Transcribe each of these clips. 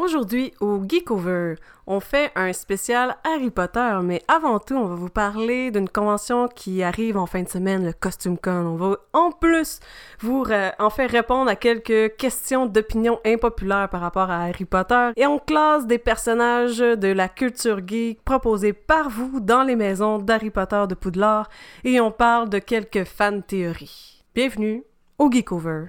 Aujourd'hui, au Geekover, on fait un spécial Harry Potter, mais avant tout, on va vous parler d'une convention qui arrive en fin de semaine, le Costume Con. On va en plus vous en faire répondre à quelques questions d'opinion impopulaires par rapport à Harry Potter et on classe des personnages de la culture geek proposés par vous dans les maisons d'Harry Potter de Poudlard et on parle de quelques fan théories. Bienvenue au Geekover.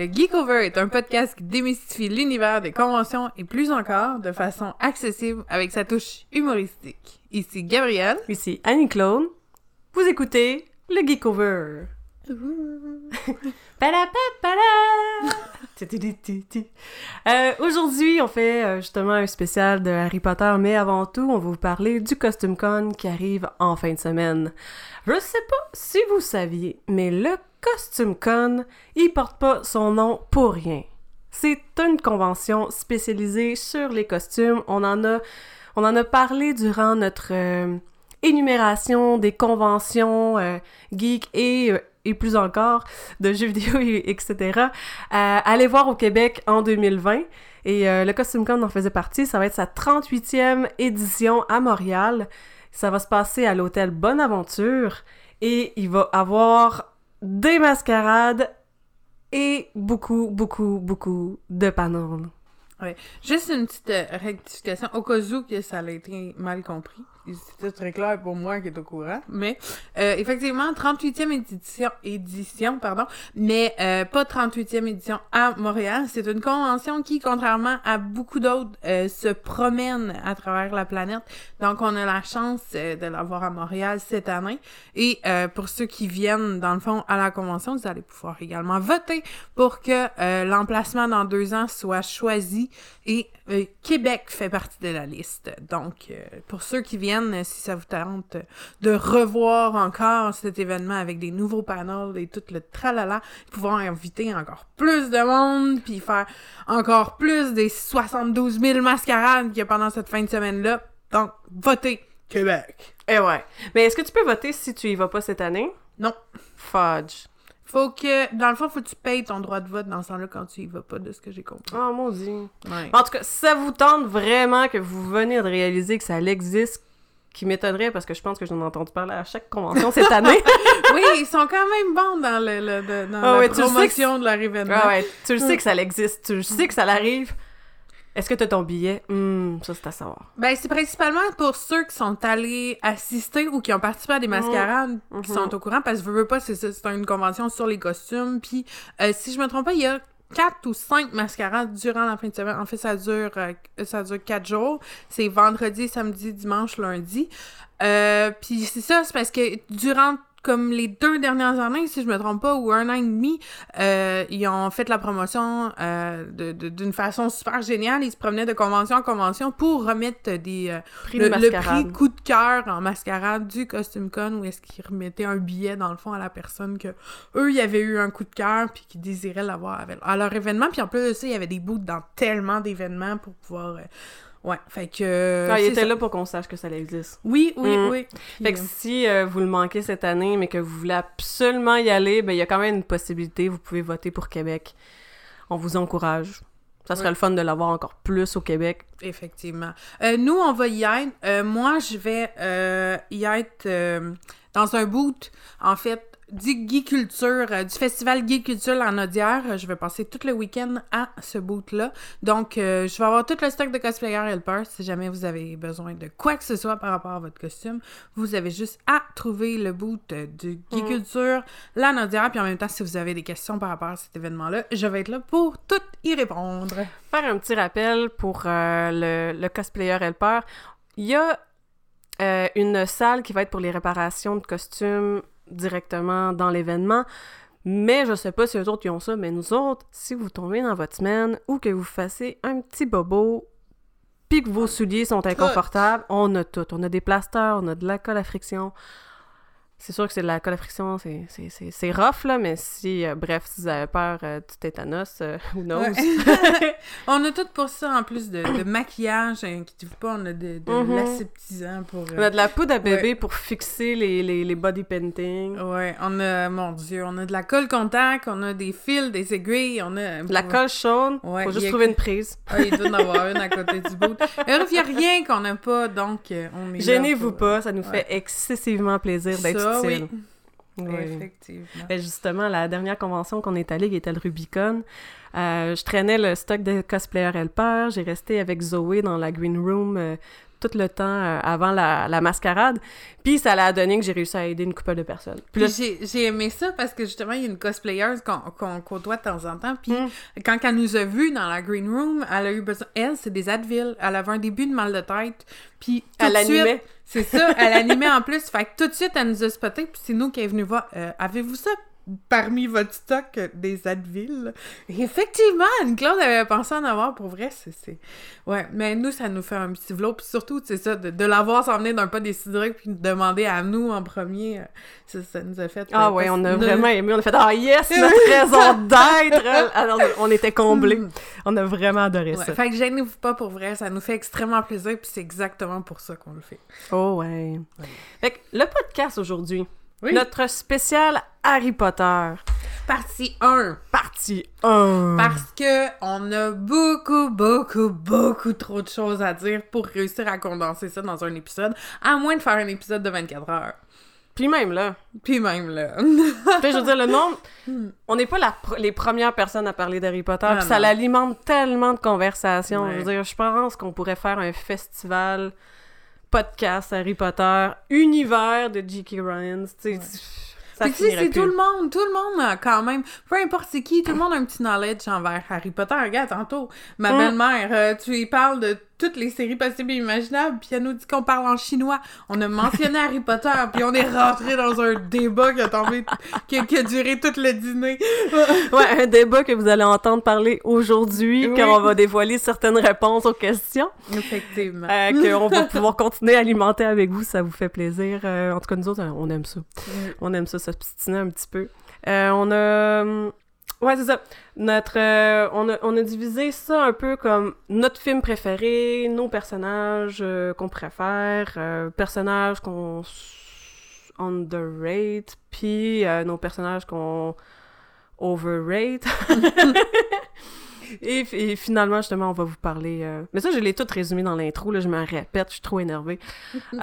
Le Geekover est un podcast qui démystifie l'univers des conventions et plus encore de façon accessible avec sa touche humoristique. Ici Gabrielle. Ici Annie-Claude. Vous écoutez le Geekover. Euh, Aujourd'hui, on fait euh, justement un spécial de Harry Potter, mais avant tout, on va vous parler du Costume Con qui arrive en fin de semaine. Je sais pas si vous saviez, mais le Costume Con, il porte pas son nom pour rien. C'est une convention spécialisée sur les costumes. On en a, on en a parlé durant notre euh, énumération des conventions euh, geek et, euh, et plus encore de jeux vidéo, et, etc. Euh, allez voir au Québec en 2020. Et le Costume Con en faisait partie. Ça va être sa 38e édition à Montréal. Ça va se passer à l'hôtel Bonaventure. Et il va avoir des mascarades et beaucoup, beaucoup, beaucoup de panels. Ouais. Juste une petite euh, rectification au cas où que ça a été mal compris. C'était très clair pour moi qui est au courant. Mais euh, effectivement, 38e édition, édition pardon, mais euh, pas 38e édition à Montréal. C'est une convention qui, contrairement à beaucoup d'autres, euh, se promène à travers la planète. Donc, on a la chance euh, de l'avoir à Montréal cette année. Et euh, pour ceux qui viennent, dans le fond, à la convention, vous allez pouvoir également voter pour que euh, l'emplacement dans deux ans soit choisi. Et euh, Québec fait partie de la liste. Donc, euh, pour ceux qui viennent, euh, si ça vous tente de revoir encore cet événement avec des nouveaux panels et tout le tralala, pouvoir inviter encore plus de monde, puis faire encore plus des 72 000 mascarades qu'il y a pendant cette fin de semaine-là. Donc, votez Québec. Et ouais. Mais est-ce que tu peux voter si tu y vas pas cette année? Non. Fudge. Faut que, dans le fond, faut que tu payes ton droit de vote dans ce temps-là quand tu y vas pas, de ce que j'ai compris. Oh, maudit. Ouais. En tout cas, si ça vous tente vraiment que vous venez de réaliser que ça existe, qui m'étonnerait parce que je pense que j'en ai entendu parler à chaque convention cette année. oui, ils sont quand même bons dans, le, le- de- dans Ah la ouais, tu le sais que promotion de leur événement. Ah ouais, tu le sais que ça existe, tu le sais que ça l'arrive. Est-ce que t'as ton billet? Hum, ça c'est à savoir. Ben, c'est principalement pour ceux qui sont allés assister ou qui ont participé à des mascarades qui Mhm. sont au courant, parce que veux, veux pas, c'est une convention sur les costumes. Puis, euh, si je me trompe pas, il y a quatre ou cinq mascarades durant la fin de semaine. En fait, ça dure, euh, ça dure quatre jours. C'est vendredi, samedi, dimanche, lundi. Euh, puis c'est ça, c'est parce que durant comme les deux dernières années, si je me trompe pas, ou un an et demi, euh, ils ont fait la promotion euh, d'une façon super géniale. Ils se promenaient de convention en convention pour remettre des euh, Prix le, de le mascarade. prix coup de cœur en mascarade du Costume Con où est-ce qu'ils remettaient un billet dans le fond à la personne que eux y avaient eu un coup de cœur puis qui désiraient l'avoir à leur événement. Puis en plus de ça, il y avait des bouts dans tellement d'événements pour pouvoir euh, Ouais, fait que. Ah, il c'est était ça. là pour qu'on sache que ça existe. Oui, oui, Mm. oui. Fait que euh, si euh, vous le manquez cette année, mais que vous voulez absolument y aller, ben il y a quand même une possibilité, vous pouvez voter pour Québec. On vous encourage. Ça serait Ouais. le fun de l'avoir encore plus au Québec. Effectivement. Euh, nous, on va y être. Euh, moi, je vais euh, y être euh, dans un boot, en fait, du Geek Culture, euh, du festival Geek Culture en Audière. Euh, Je vais passer tout le week-end à ce boot-là. Donc, euh, je vais avoir tout le stock de cosplayer Helper. Si jamais vous avez besoin de quoi que ce soit par rapport à votre costume, vous avez juste à trouver le boot euh, du Geek Mm. Culture, la Audière. Puis en même temps, si vous avez des questions par rapport à cet événement-là, je vais être là pour tout y répondre. Faire un petit rappel pour euh, le, le cosplayer helper. Il y a euh, une salle qui va être pour les réparations de costumes directement dans l'événement. Mais je sais pas si eux autres ils ont ça, mais nous autres, si vous tombez dans votre semaine ou que vous fassiez un petit bobo puis que vos souliers sont inconfortables, on a tout. On a des plasters, on a de la colle à friction. C'est sûr que c'est de la colle à friction, c'est- rough, là, mais si, euh, bref, si vous avez peur euh, du tétanos, euh, knows? Ouais. on a tout pour ça, en plus de, de maquillage, inquiétez-vous pas, on a de, de Mhm. l'aseptisant pour... On a euh, de la poudre à bébé pour fixer les, les, les body painting. Ouais, on a, mon Dieu, on a de la colle contact, on a des fils, des aiguilles, on a... De la colle chaude, Ouais, faut juste a- trouver une prise. Ouais, il doit en avoir une à côté du bout. Il n'y a rien qu'on n'a pas, donc euh, on est Gênez-vous pour- pas, ça nous fait excessivement plaisir d'être Utile. oui. Effectivement. Ben, justement, la dernière convention qu'on est allé, qui était le Rubicon, euh, je traînais le stock de cosplayer Helper. J'ai resté avec Zoé dans la green room euh, tout le temps euh, avant la, la mascarade. Puis ça l'a donné que j'ai réussi à aider une couple de personnes. Puis j'ai j'ai aimé ça parce que justement, il y a une cosplayeuse qu'on qu'on côtoie de temps en temps. Puis Mm. quand elle nous a vus dans la green room, elle a eu besoin. Elle, c'est des Advil. Elle avait un début de mal de tête. Puis tout Elle de suite- animait. C'est ça, elle animait en plus. Fait que tout de suite, elle nous a spoté. Puis c'est nous qui est venu voir. Euh, Avez-vous ça? Parmi votre stock des Advil? Effectivement, Anne-Claude avait pensé en avoir pour vrai. c'est Ouais, mais nous, ça nous fait un petit vlog. Puis surtout, c'est ça, de, de l'avoir s'en venir d'un pas décidé puis de demander à nous en premier. euh, Ça, ça nous a fait. ah euh, ouais, on a vraiment aimé. On a fait « Ah yes, notre raison d'être! » Alors, on était comblés. On a vraiment adoré. Ouais, ça. fait que gênez-vous pas pour vrai, ça nous fait extrêmement plaisir, puis c'est exactement pour ça qu'on le fait. Oh ouais. Ouais. Fait que le podcast aujourd'hui, Oui. notre spécial Harry Potter, Partie 1. partie 1. Parce que on a beaucoup, beaucoup, beaucoup trop de choses à dire pour réussir à condenser ça dans un épisode, à moins de faire un épisode de 24 heures. Puis même là, Puis même là. Je veux dire, le nombre. On n'est pas la pr- les premières personnes à parler d'Harry Potter, Ah, puis ça l'alimente tellement de conversations. Ouais. Je veux dire, je pense qu'on pourrait faire un festival podcast Harry Potter, univers de J.K. Rowling. Ouais. Puis tu sais, c'est tout le monde, tout le monde a quand même, peu importe c'est qui, tout le monde a un petit knowledge envers Harry Potter. Regarde, tantôt, ma Mm. belle-mère, euh, tu lui parles de toutes les séries possibles et imaginables, puis elle nous dit qu'on parle en chinois. On a mentionné Harry Potter, puis on est rentré dans un débat qui a tombé, qui a, qui a duré tout le dîner. Ouais, un débat que vous allez entendre parler aujourd'hui, Oui. quand on va dévoiler certaines réponses aux questions, Effectivement. euh, qu'on va pouvoir continuer à alimenter avec vous, ça vous fait plaisir. Euh, en tout cas, nous autres, on aime ça. On aime ça, s'obstiner un petit peu. Euh, on a... Ouais, c'est ça. Notre... euh, on, a, on a divisé ça un peu comme notre film préféré, nos personnages euh, qu'on préfère, euh, personnages qu'on underrate, puis euh, nos personnages qu'on overrate. et, finalement, justement, on va vous parler... euh, Mais ça, je l'ai tout résumé dans l'intro, là, je me répète, je suis trop énervée.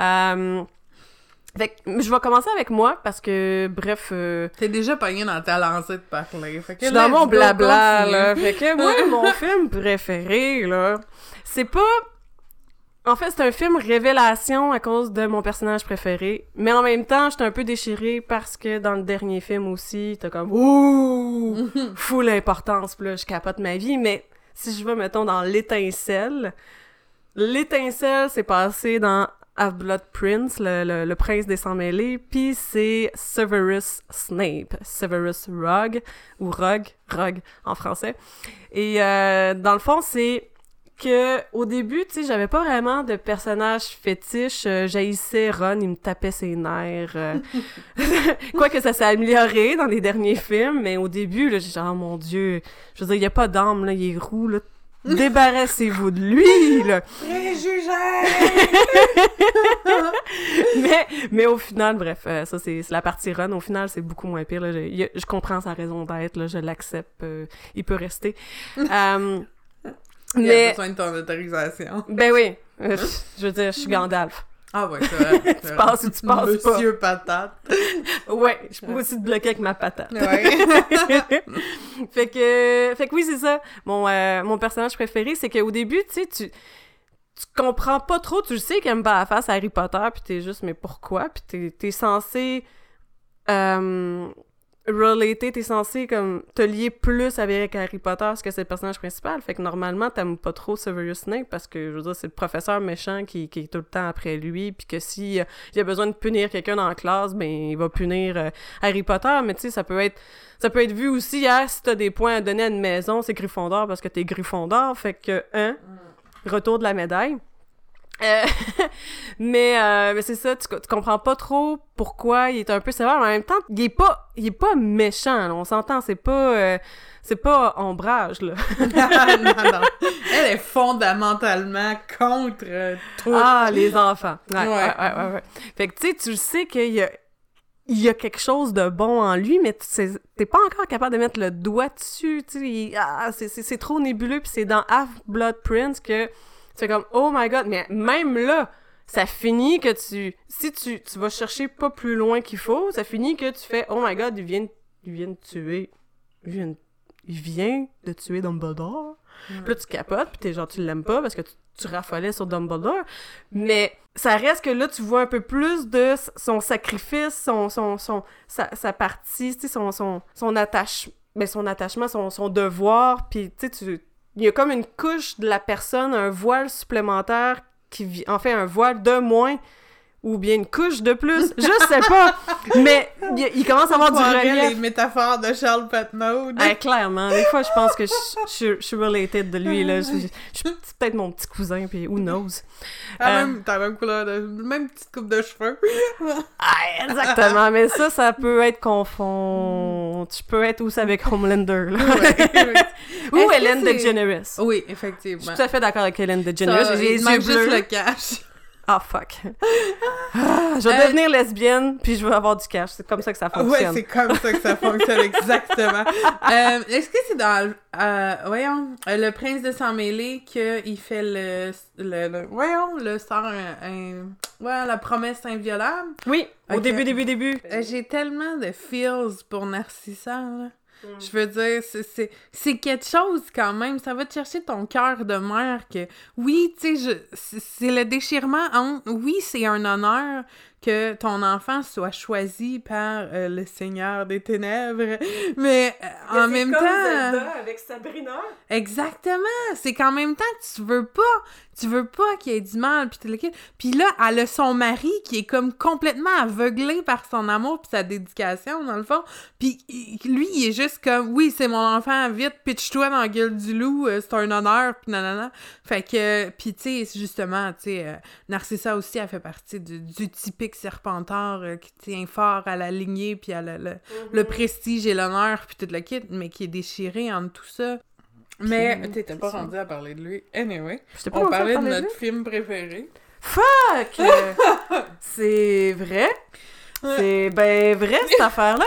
Fait que je vais commencer avec moi parce que, bref, euh, T'es déjà pogné dans ta lancée de parler. Fait que je suis dans mon blabla, là. Fait que moi, mon film préféré, là, c'est pas... En fait, c'est un film révélation à cause de mon personnage préféré, mais en même temps, j'étais un peu déchirée parce que dans le dernier film aussi, t'as comme « Ouh! » Full importance, puis là, je capote ma vie, mais si je vais, mettons, dans l'étincelle, l'étincelle s'est passé dans Half-Blood Prince, le, le, prince des sans-mêlés, puis c'est Severus Snape, Severus Rogue, ou Rogue, Rogue en français. Et euh, dans le fond, c'est que au début, tu sais, j'avais pas vraiment de personnage fétiche. Euh, j'haïssais Ron, il me tapait ses nerfs. euh. Quoique ça s'est amélioré dans les derniers films, mais au début, là, j'ai genre, oh mon Dieu, je veux dire, il y a pas d'âme, là, il est roux, là. Débarrassez-vous de lui, là. mais, mais au final, bref, euh, ça c'est la partie run. Au final, c'est beaucoup moins pire. Là. Je, il y a- je comprends sa raison d'être, là, je l'accepte. euh, il peut rester. Euh, Il a mais, besoin de ton autorisation. ben oui, euh, je veux dire, je suis Gandalf. Ah ouais. Tu passes ou tu passes pas. Monsieur Patate. Ouais, je peux aussi te bloquer avec ma patate. Ouais. fait que fait que oui c'est ça mon euh, mon personnage préféré c'est qu'au début tu sais tu tu comprends pas trop tu le sais qu'il aime pas la face à Harry Potter puis t'es juste mais pourquoi? Puis t'es t'es censé euh, relater t'es censé comme te lier plus avec Harry Potter parce que c'est le personnage principal. Fait que normalement t'aimes pas trop Severus Snape parce que je veux dire c'est le professeur méchant qui, qui est tout le temps après lui. Puis que si euh, il a besoin de punir quelqu'un dans la classe ben il va punir euh, Harry Potter. Mais tu sais ça peut être ça peut être vu aussi, hein, si t'as des points à donner à une maison, c'est Gryffondor parce que t'es Gryffondor, fait que, hein, retour de la médaille. Euh, mais euh, mais c'est ça, tu, tu comprends pas trop pourquoi il est un peu sévère, mais en même temps, il est pas, il est pas méchant, là, on s'entend, c'est pas, euh, c'est pas ombrage, là. non, non. Elle est fondamentalement contre euh, tout. Ah, les enfants. Ouais, ouais, Ouais. ouais. Fait que, tu sais, tu sais qu'il y a, il y a quelque chose de bon en lui, mais tu sais, t'es pas encore capable de mettre le doigt dessus, tu sais. Ah, c'est- trop nébuleux, puis c'est dans Half-Blood Prince que tu fais comme, oh my god, mais même là, ça finit que tu... Si tu, tu vas chercher pas plus loin qu'il faut, ça finit que tu fais, oh my god, il vient, de- il vient de tuer... Il vient, de- il vient de tuer Dumbledore. Puis là, tu capotes, puis t'es genre, tu l'aimes pas parce que tu, tu raffolais sur Dumbledore. Mais ça reste que là, tu vois un peu plus de son sacrifice, son, son, son, sa, sa partie, tu sais, son, son, son, attache, ben, son attachement, son, son devoir, puis tu sais, tu- il y a comme une couche de la personne, un voile supplémentaire qui vit, en fait, un voile de moins, ou bien une couche de plus, je sais pas, mais il, commence à avoir du relief. les métaphores de Charles Patnaud. Ah, clairement. Des fois, je pense que je, je, je suis related de lui, là. Je, je- je suis peut-être mon petit cousin, puis who knows. T'as Euh, même, t'as la même couleur de... même petite coupe de cheveux. Ah, exactement. Mais ça, ça peut être confond... Tu peux être aussi avec Homelander, là. Ou Hélène c'est- DeGeneres. oui, Je effectivement. suis tout à fait d'accord avec Hélène DeGeneres. J'ai juste le cash. Ah, fuck. Ah, je vais Euh, devenir lesbienne, puis je vais avoir du cash. C'est comme ça que ça Ouais, fonctionne. c'est comme ça que ça fonctionne, exactement. Euh, Est-ce que c'est dans, euh, voyons, Le Prince de Sang-Mêlé qu'il fait le, le, le- voyons, le sort un, un- ouais, la promesse inviolable? oui, au début, début, début. J'ai tellement de feels pour Narcissa, là. Mm. Je veux dire, c'est- quelque chose quand même. Ça va te chercher ton cœur de mère que, oui, tu sais, je- c'est le déchirement entre, oui, c'est un honneur que ton enfant soit choisi par euh, le Seigneur des Ténèbres, mais euh, en même temps... avec Sabrina. Exactement! C'est qu'en même temps, tu veux pas, tu veux pas qu'il y ait du mal, puis tout le kit. Puis là, elle a son mari qui est comme complètement aveuglé par son amour puis sa dédication, dans le fond. Puis lui, il est juste comme, oui, c'est mon enfant, vite, pitch-toi dans la gueule du loup, euh, c'est un honneur, puis nanana. Fait que, puis tu sais, justement, tu sais, euh, Narcissa aussi, elle fait partie du, du typique serpentard euh, qui tient fort à la lignée, puis à le, le, le prestige et l'honneur, puis tout le kit, mais qui est déchiré entre tout ça. Mais t'étais pas rendu à parler de lui. Anyway, pas on parlait de parler notre film préféré. Fuck! C'est vrai? C'est ben vrai, cette affaire-là.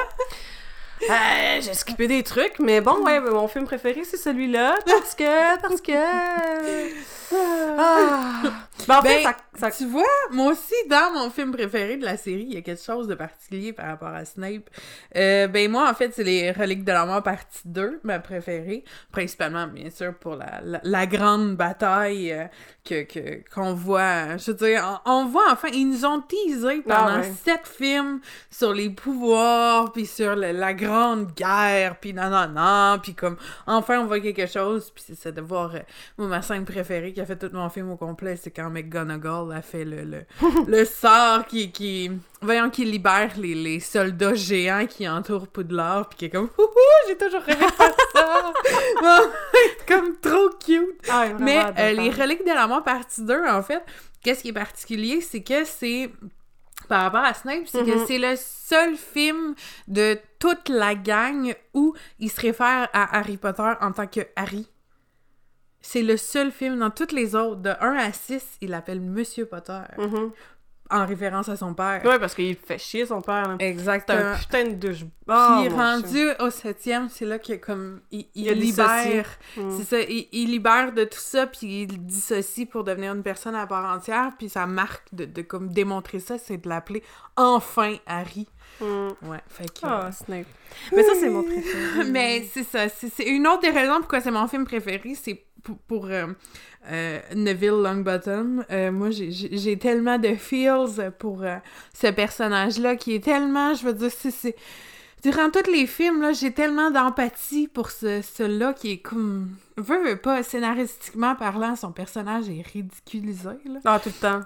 Euh, j'ai skippé des trucs, mais bon, ouais, mon film préféré, c'est celui-là, parce que, parce que... Ah. Ben, en fait, Ben, ça, ça- Tu vois, moi aussi, dans mon film préféré de la série, il y a quelque chose de particulier par rapport à Snape. Euh, ben moi, en fait, c'est les Reliques de la mort partie 2, ma préférée. Principalement, bien sûr, pour la, la, la grande bataille euh, que qu'on voit. Je veux dire, on, on voit, enfin, ils nous ont teasé pendant Ah ouais. sept films sur les pouvoirs, puis sur le- la grande guerre, puis non, non, non, puis comme, enfin, on voit quelque chose, puis c'est de voir... euh, moi, ma scène préférée qui a fait tout mon film au complet, c'est quand McGonagall a fait le, le, le sort qui, qui... Voyons, qui libère les, les soldats géants qui entourent Poudlard, puis qui est comme « Ouhou, j'ai toujours rêvé de faire ça! » Bon, Comme trop cute! Ah, Mais euh, le les. Reliques de la mort partie 2, en fait, qu'est-ce qui est particulier, c'est que c'est par rapport à Snape, c'est que Mhm. c'est le seul film de toute la gang où il se réfère à Harry Potter en tant que Harry. C'est le seul film dans toutes les autres, de 1 à 6, il l'appelle Monsieur Potter, Mhm. en référence à son père. Ouais, parce qu'il fait chier son père, là. C'est Exactement. un putain de douche. Puis rendu au septième, c'est là que comme il, il libère, Mm. c'est ça, il, il libère de tout ça puis il dissocie pour devenir une personne à part entière. Puis sa marque de, de comme démontrer ça, c'est de l'appeler enfin Harry. Ouais, fait que. Ah, Snape. Mais ça, c'est mon préféré. Mais c'est ça, c'est c'est une autre des raisons pourquoi c'est mon film préféré, c'est pour, pour, euh, euh, Neville Longbottom. Euh, moi, j'ai- tellement de feels pour ce personnage-là qui est tellement, je veux dire, c'est... Durant tous les films, là, j'ai tellement d'empathie pour ce, ce-là qui est comme... Veux, veux pas, scénaristiquement parlant, son personnage est ridiculisé, là. Ah, tout le temps.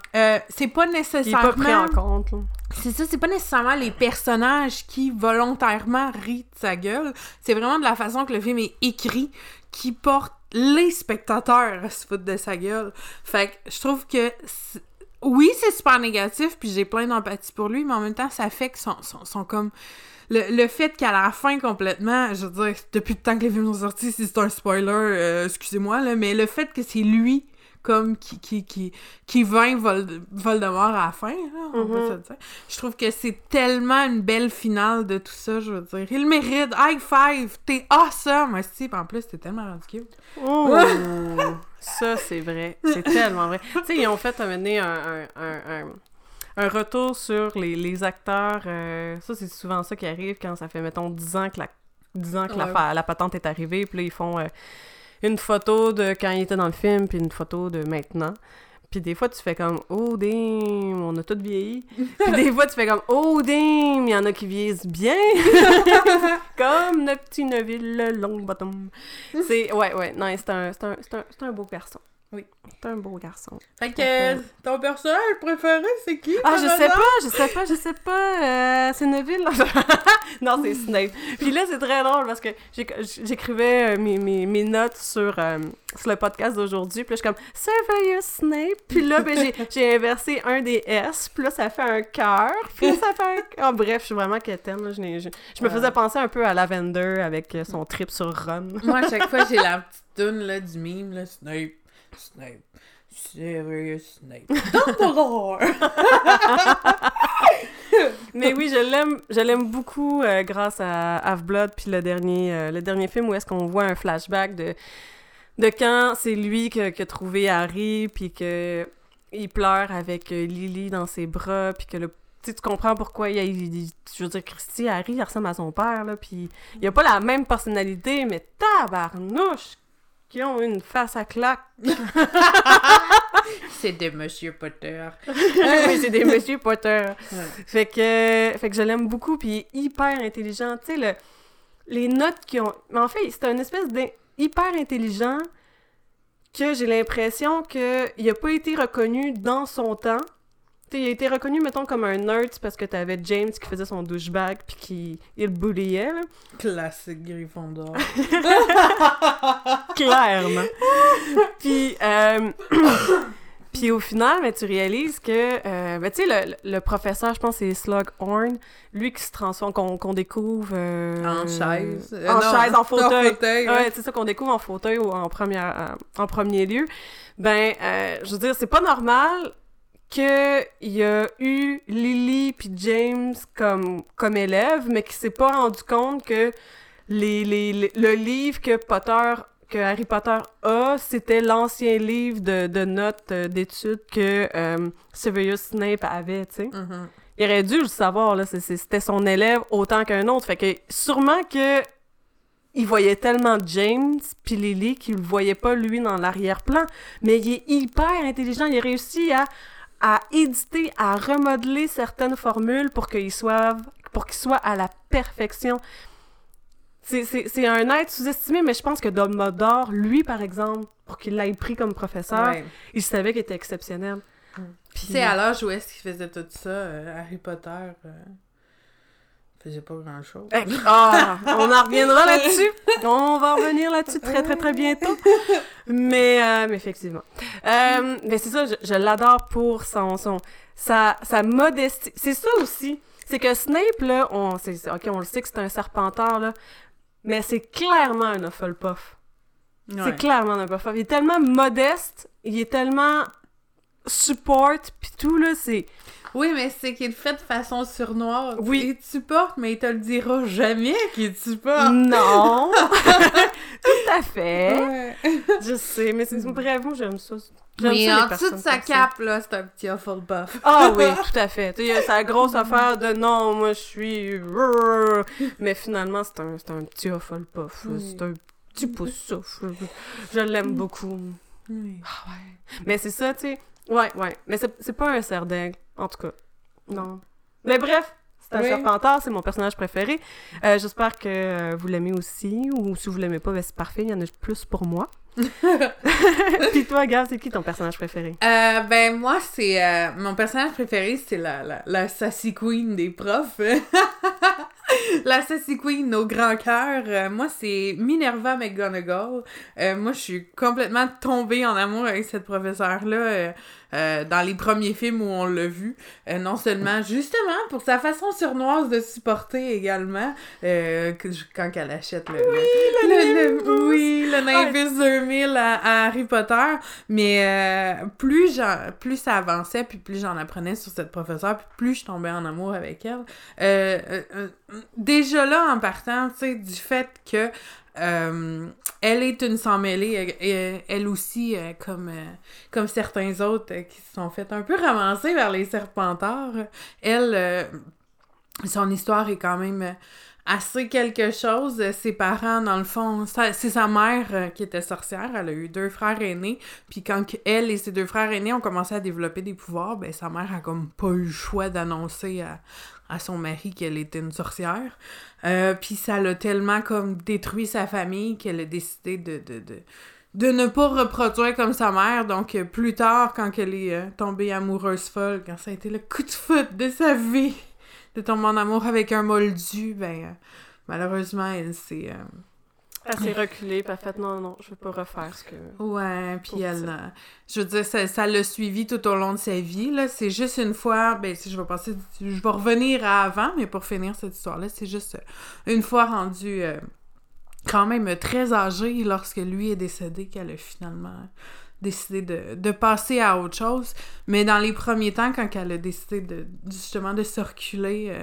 C'est pas Il est nécessairement... pas pris en compte, là. C'est ça, c'est pas nécessairement les personnages qui volontairement rient de sa gueule. C'est vraiment de la façon que le film est écrit qui porte les spectateurs se foutent de sa gueule. Fait que je trouve que oui, c'est super négatif, puis j'ai plein d'empathie pour lui, mais en même temps, ça fait que sont comme. Le, le fait qu'à la fin, complètement, je veux dire, depuis le temps que les films sont sortis, si c'est un spoiler, euh, excusez-moi, là, mais le fait que c'est lui, comme, qui, qui, qui, qui vainc Vol- Voldemort à la fin, là, on peut Mhm. se le dire, je trouve que c'est tellement une belle finale de tout ça, je veux dire. Il mérite, high five, t'es awesome, aussi, en plus, t'es tellement ridicule. Oh! ça, c'est vrai. C'est tellement vrai. Tu sais, ils ont fait amener un, un, un, un- un retour sur les, les acteurs. euh, ça, c'est souvent ça qui arrive quand ça fait, mettons, 10 ans que la, 10 ans que Ouais. la patente est arrivée. Puis là, ils font euh, une photo de quand il était dans le film, puis une photo de maintenant. Puis des fois, tu fais comme « Oh, damn, on a tous vieilli. » Puis des fois, tu fais comme « Oh, damn, il y en a qui vieillissent bien. » Comme notre petit Neville le long bottom. C'est... Ouais, ouais. Non, c'est un, c'est un, un, c'est un beau garçon. Oui. C'est un beau garçon. Fait que, ton personnage préféré, c'est qui? Ah, je sais pas, je sais pas, je sais pas. euh, c'est Neville? non, c'est Snape. Puis là, c'est très drôle parce que j'écrivais euh, mes, mes, mes notes sur, euh, sur le podcast d'aujourd'hui. Puis là, je suis comme Severus Snape. Puis là, ben, j'ai- inversé un des S. Puis là, ça fait un cœur. Puis là, ça fait un. Ah, bref, je suis vraiment quétaine. là. Je, n'ai- je, je me faisais penser un peu à Lavender avec son trip sur Ron. Moi, à chaque fois, j'ai la petite toune là, du mime, là, Snape, Snape, Sirius Snape. Mais oui, je l'aime, je l'aime beaucoup euh, grâce à Half-Blood puis le dernier, euh, le dernier film où est-ce qu'on voit un flashback de, de quand c'est lui qui a- trouvé Harry puis que il pleure avec euh, Lily dans ses bras puis que le tu comprends pourquoi il- je veux dire Christy Harry il ressemble à son père là puis il a pas la même personnalité mais tabarnouche qui ont une face à claque. C'est de Monsieur Potter. oui, c'est des Monsieur Potter. Ouais. Fait que, fait que je l'aime beaucoup, puis il est hyper intelligent. Tu sais, le, les notes qui ont... Mais en fait, c'est un espèce d'hyper intelligent que j'ai l'impression qu'il a pas été reconnu dans son temps. A été reconnu, mettons, comme un nerd parce que t'avais James qui faisait son douchebag puis qui il le bulliait, là. Classique Gryffondor. Clairement. puis, euh, puis au final, mais tu réalises que, euh, ben, tu sais, le, le professeur, je pense que c'est Slughorn, lui qui se transforme, qu'on qu'on découvre... euh, En chaise. Euh, En non, chaise, en fauteuil. fauteuil, Ouais, c'est ça qu'on découvre en fauteuil ou en, première, en premier lieu. Ben, je veux dire, c'est pas normal qu'il y a eu Lily puis James comme, comme élèves, mais qui s'est pas rendu compte que les, les, les- le livre que Potter que Harry Potter a, c'était l'ancien livre de, de notes euh, d'études que euh, Severus Snape avait, tu sais. Mhm. Il aurait dû le savoir, là. C'était son élève autant qu'un autre. Fait que sûrement que il voyait tellement James puis Lily qu'il voyait pas, lui, dans l'arrière-plan. Mais il est hyper intelligent. Il a réussi à, à éditer, à remodeler certaines formules pour qu'il soit, pour soit à la perfection. C'est- C'est c'est un être sous-estimé, mais je pense que Dumbledore, lui, par exemple, pour qu'il l'ait pris comme professeur, Ouais. il savait qu'il était exceptionnel. Puis- sais, à l'âge où est-ce qu'il faisait tout ça, euh, Harry Potter euh, faisait pas grand-chose. Eh, Ah, on en reviendra là-dessus. On va revenir là-dessus très, très, très bientôt. Mais, euh, mais effectivement. Euh, mais c'est ça, je, je l'adore pour son, son, sa, sa modestie. C'est ça aussi. C'est que Snape, là, on, ok, on le sait que c'est un serpentard, là, mais c'est clairement un Hufflepuff. Ouais. C'est clairement un Hufflepuff. Il est tellement modeste, il est tellement support, puis tout, là, c'est... Oui, mais c'est qu'il le fait de façon surnoise. Oui. Il supporte, mais il te le dira jamais qu'il supporte. Non! tout à fait! Ouais. Je sais, mais c'est bref, moi j'aime ça. J'aime Mais ça, les en dessous de sa cape, là, c'est un petit Hufflepuff. Ah oui, tout à fait. Tu sais, la grosse affaire de non, moi je suis. Mais finalement, c'est un, c'est un petit Hufflepuff. Oui. C'est un petit pouce souffle. Je l'aime beaucoup. Oui. Ah ouais. Mais c'est ça, tu sais. Ouais, ouais. Mais c'est c'est pas un cerf d'aigle, en tout cas. Non. Mais bref, c'est un Oui. serpentard, c'est mon personnage préféré. Euh, J'espère que euh, vous l'aimez aussi, ou si vous l'aimez pas, ben c'est parfait, il y en a plus pour moi. Puis toi, Gab, c'est qui ton personnage préféré? Euh, ben, moi, c'est. euh, mon personnage préféré, c'est la, la, la sassy queen des profs. la Sassy Queen au grand cœur, moi, c'est Minerva McGonagall. Moi, je suis complètement tombée en amour avec cette professeure-là. Euh, dans les premiers films où on l'a vu. Euh, non seulement, justement, pour sa façon surnoise de supporter également, euh, quand elle achète le... Oui, le, le, le, oui, le Nimbus 2000 à, à, Harry Potter. Mais plus, plus ça avançait, puis plus j'en apprenais sur cette professeure, puis plus je tombais en amour avec elle. déjà là, en partant, tu sais, du fait que euh, elle est une sans mêlée, elle, elle aussi, euh, comme, euh, comme certains autres qui se sont fait un peu ramasser vers les serpentards. Elle, son histoire est quand même assez quelque chose. Ses parents, dans le fond, c'est sa mère qui était sorcière. Elle a eu deux frères aînés. Puis quand elle et ses deux frères aînés ont commencé à développer des pouvoirs, ben sa mère a comme pas eu le choix d'annoncer à, à son mari qu'elle était une sorcière. Euh, puis ça l'a tellement comme détruit sa famille qu'elle a décidé de, de, de, de, ne pas reproduire comme sa mère. Donc euh, plus tard, quand elle est euh, tombée amoureuse folle, quand ça a été le coup de foot de sa vie, de tomber en amour avec un moldu, ben malheureusement, elle s'est elle s'est reculée, puis elle a fait non, non, je veux pas refaire ce que. Ouais, puis elle. Euh, je veux dire, ça, l'a suivi tout au long de sa vie, là. C'est juste une fois. Ben, si je vais passer. Je vais revenir à avant, mais pour finir cette histoire-là, c'est juste euh, une fois rendue. Euh, quand même très âgée lorsque lui est décédé qu'elle a finalement décidé de, de, passer à autre chose. Mais dans les premiers temps, quand elle a décidé de justement de se reculer,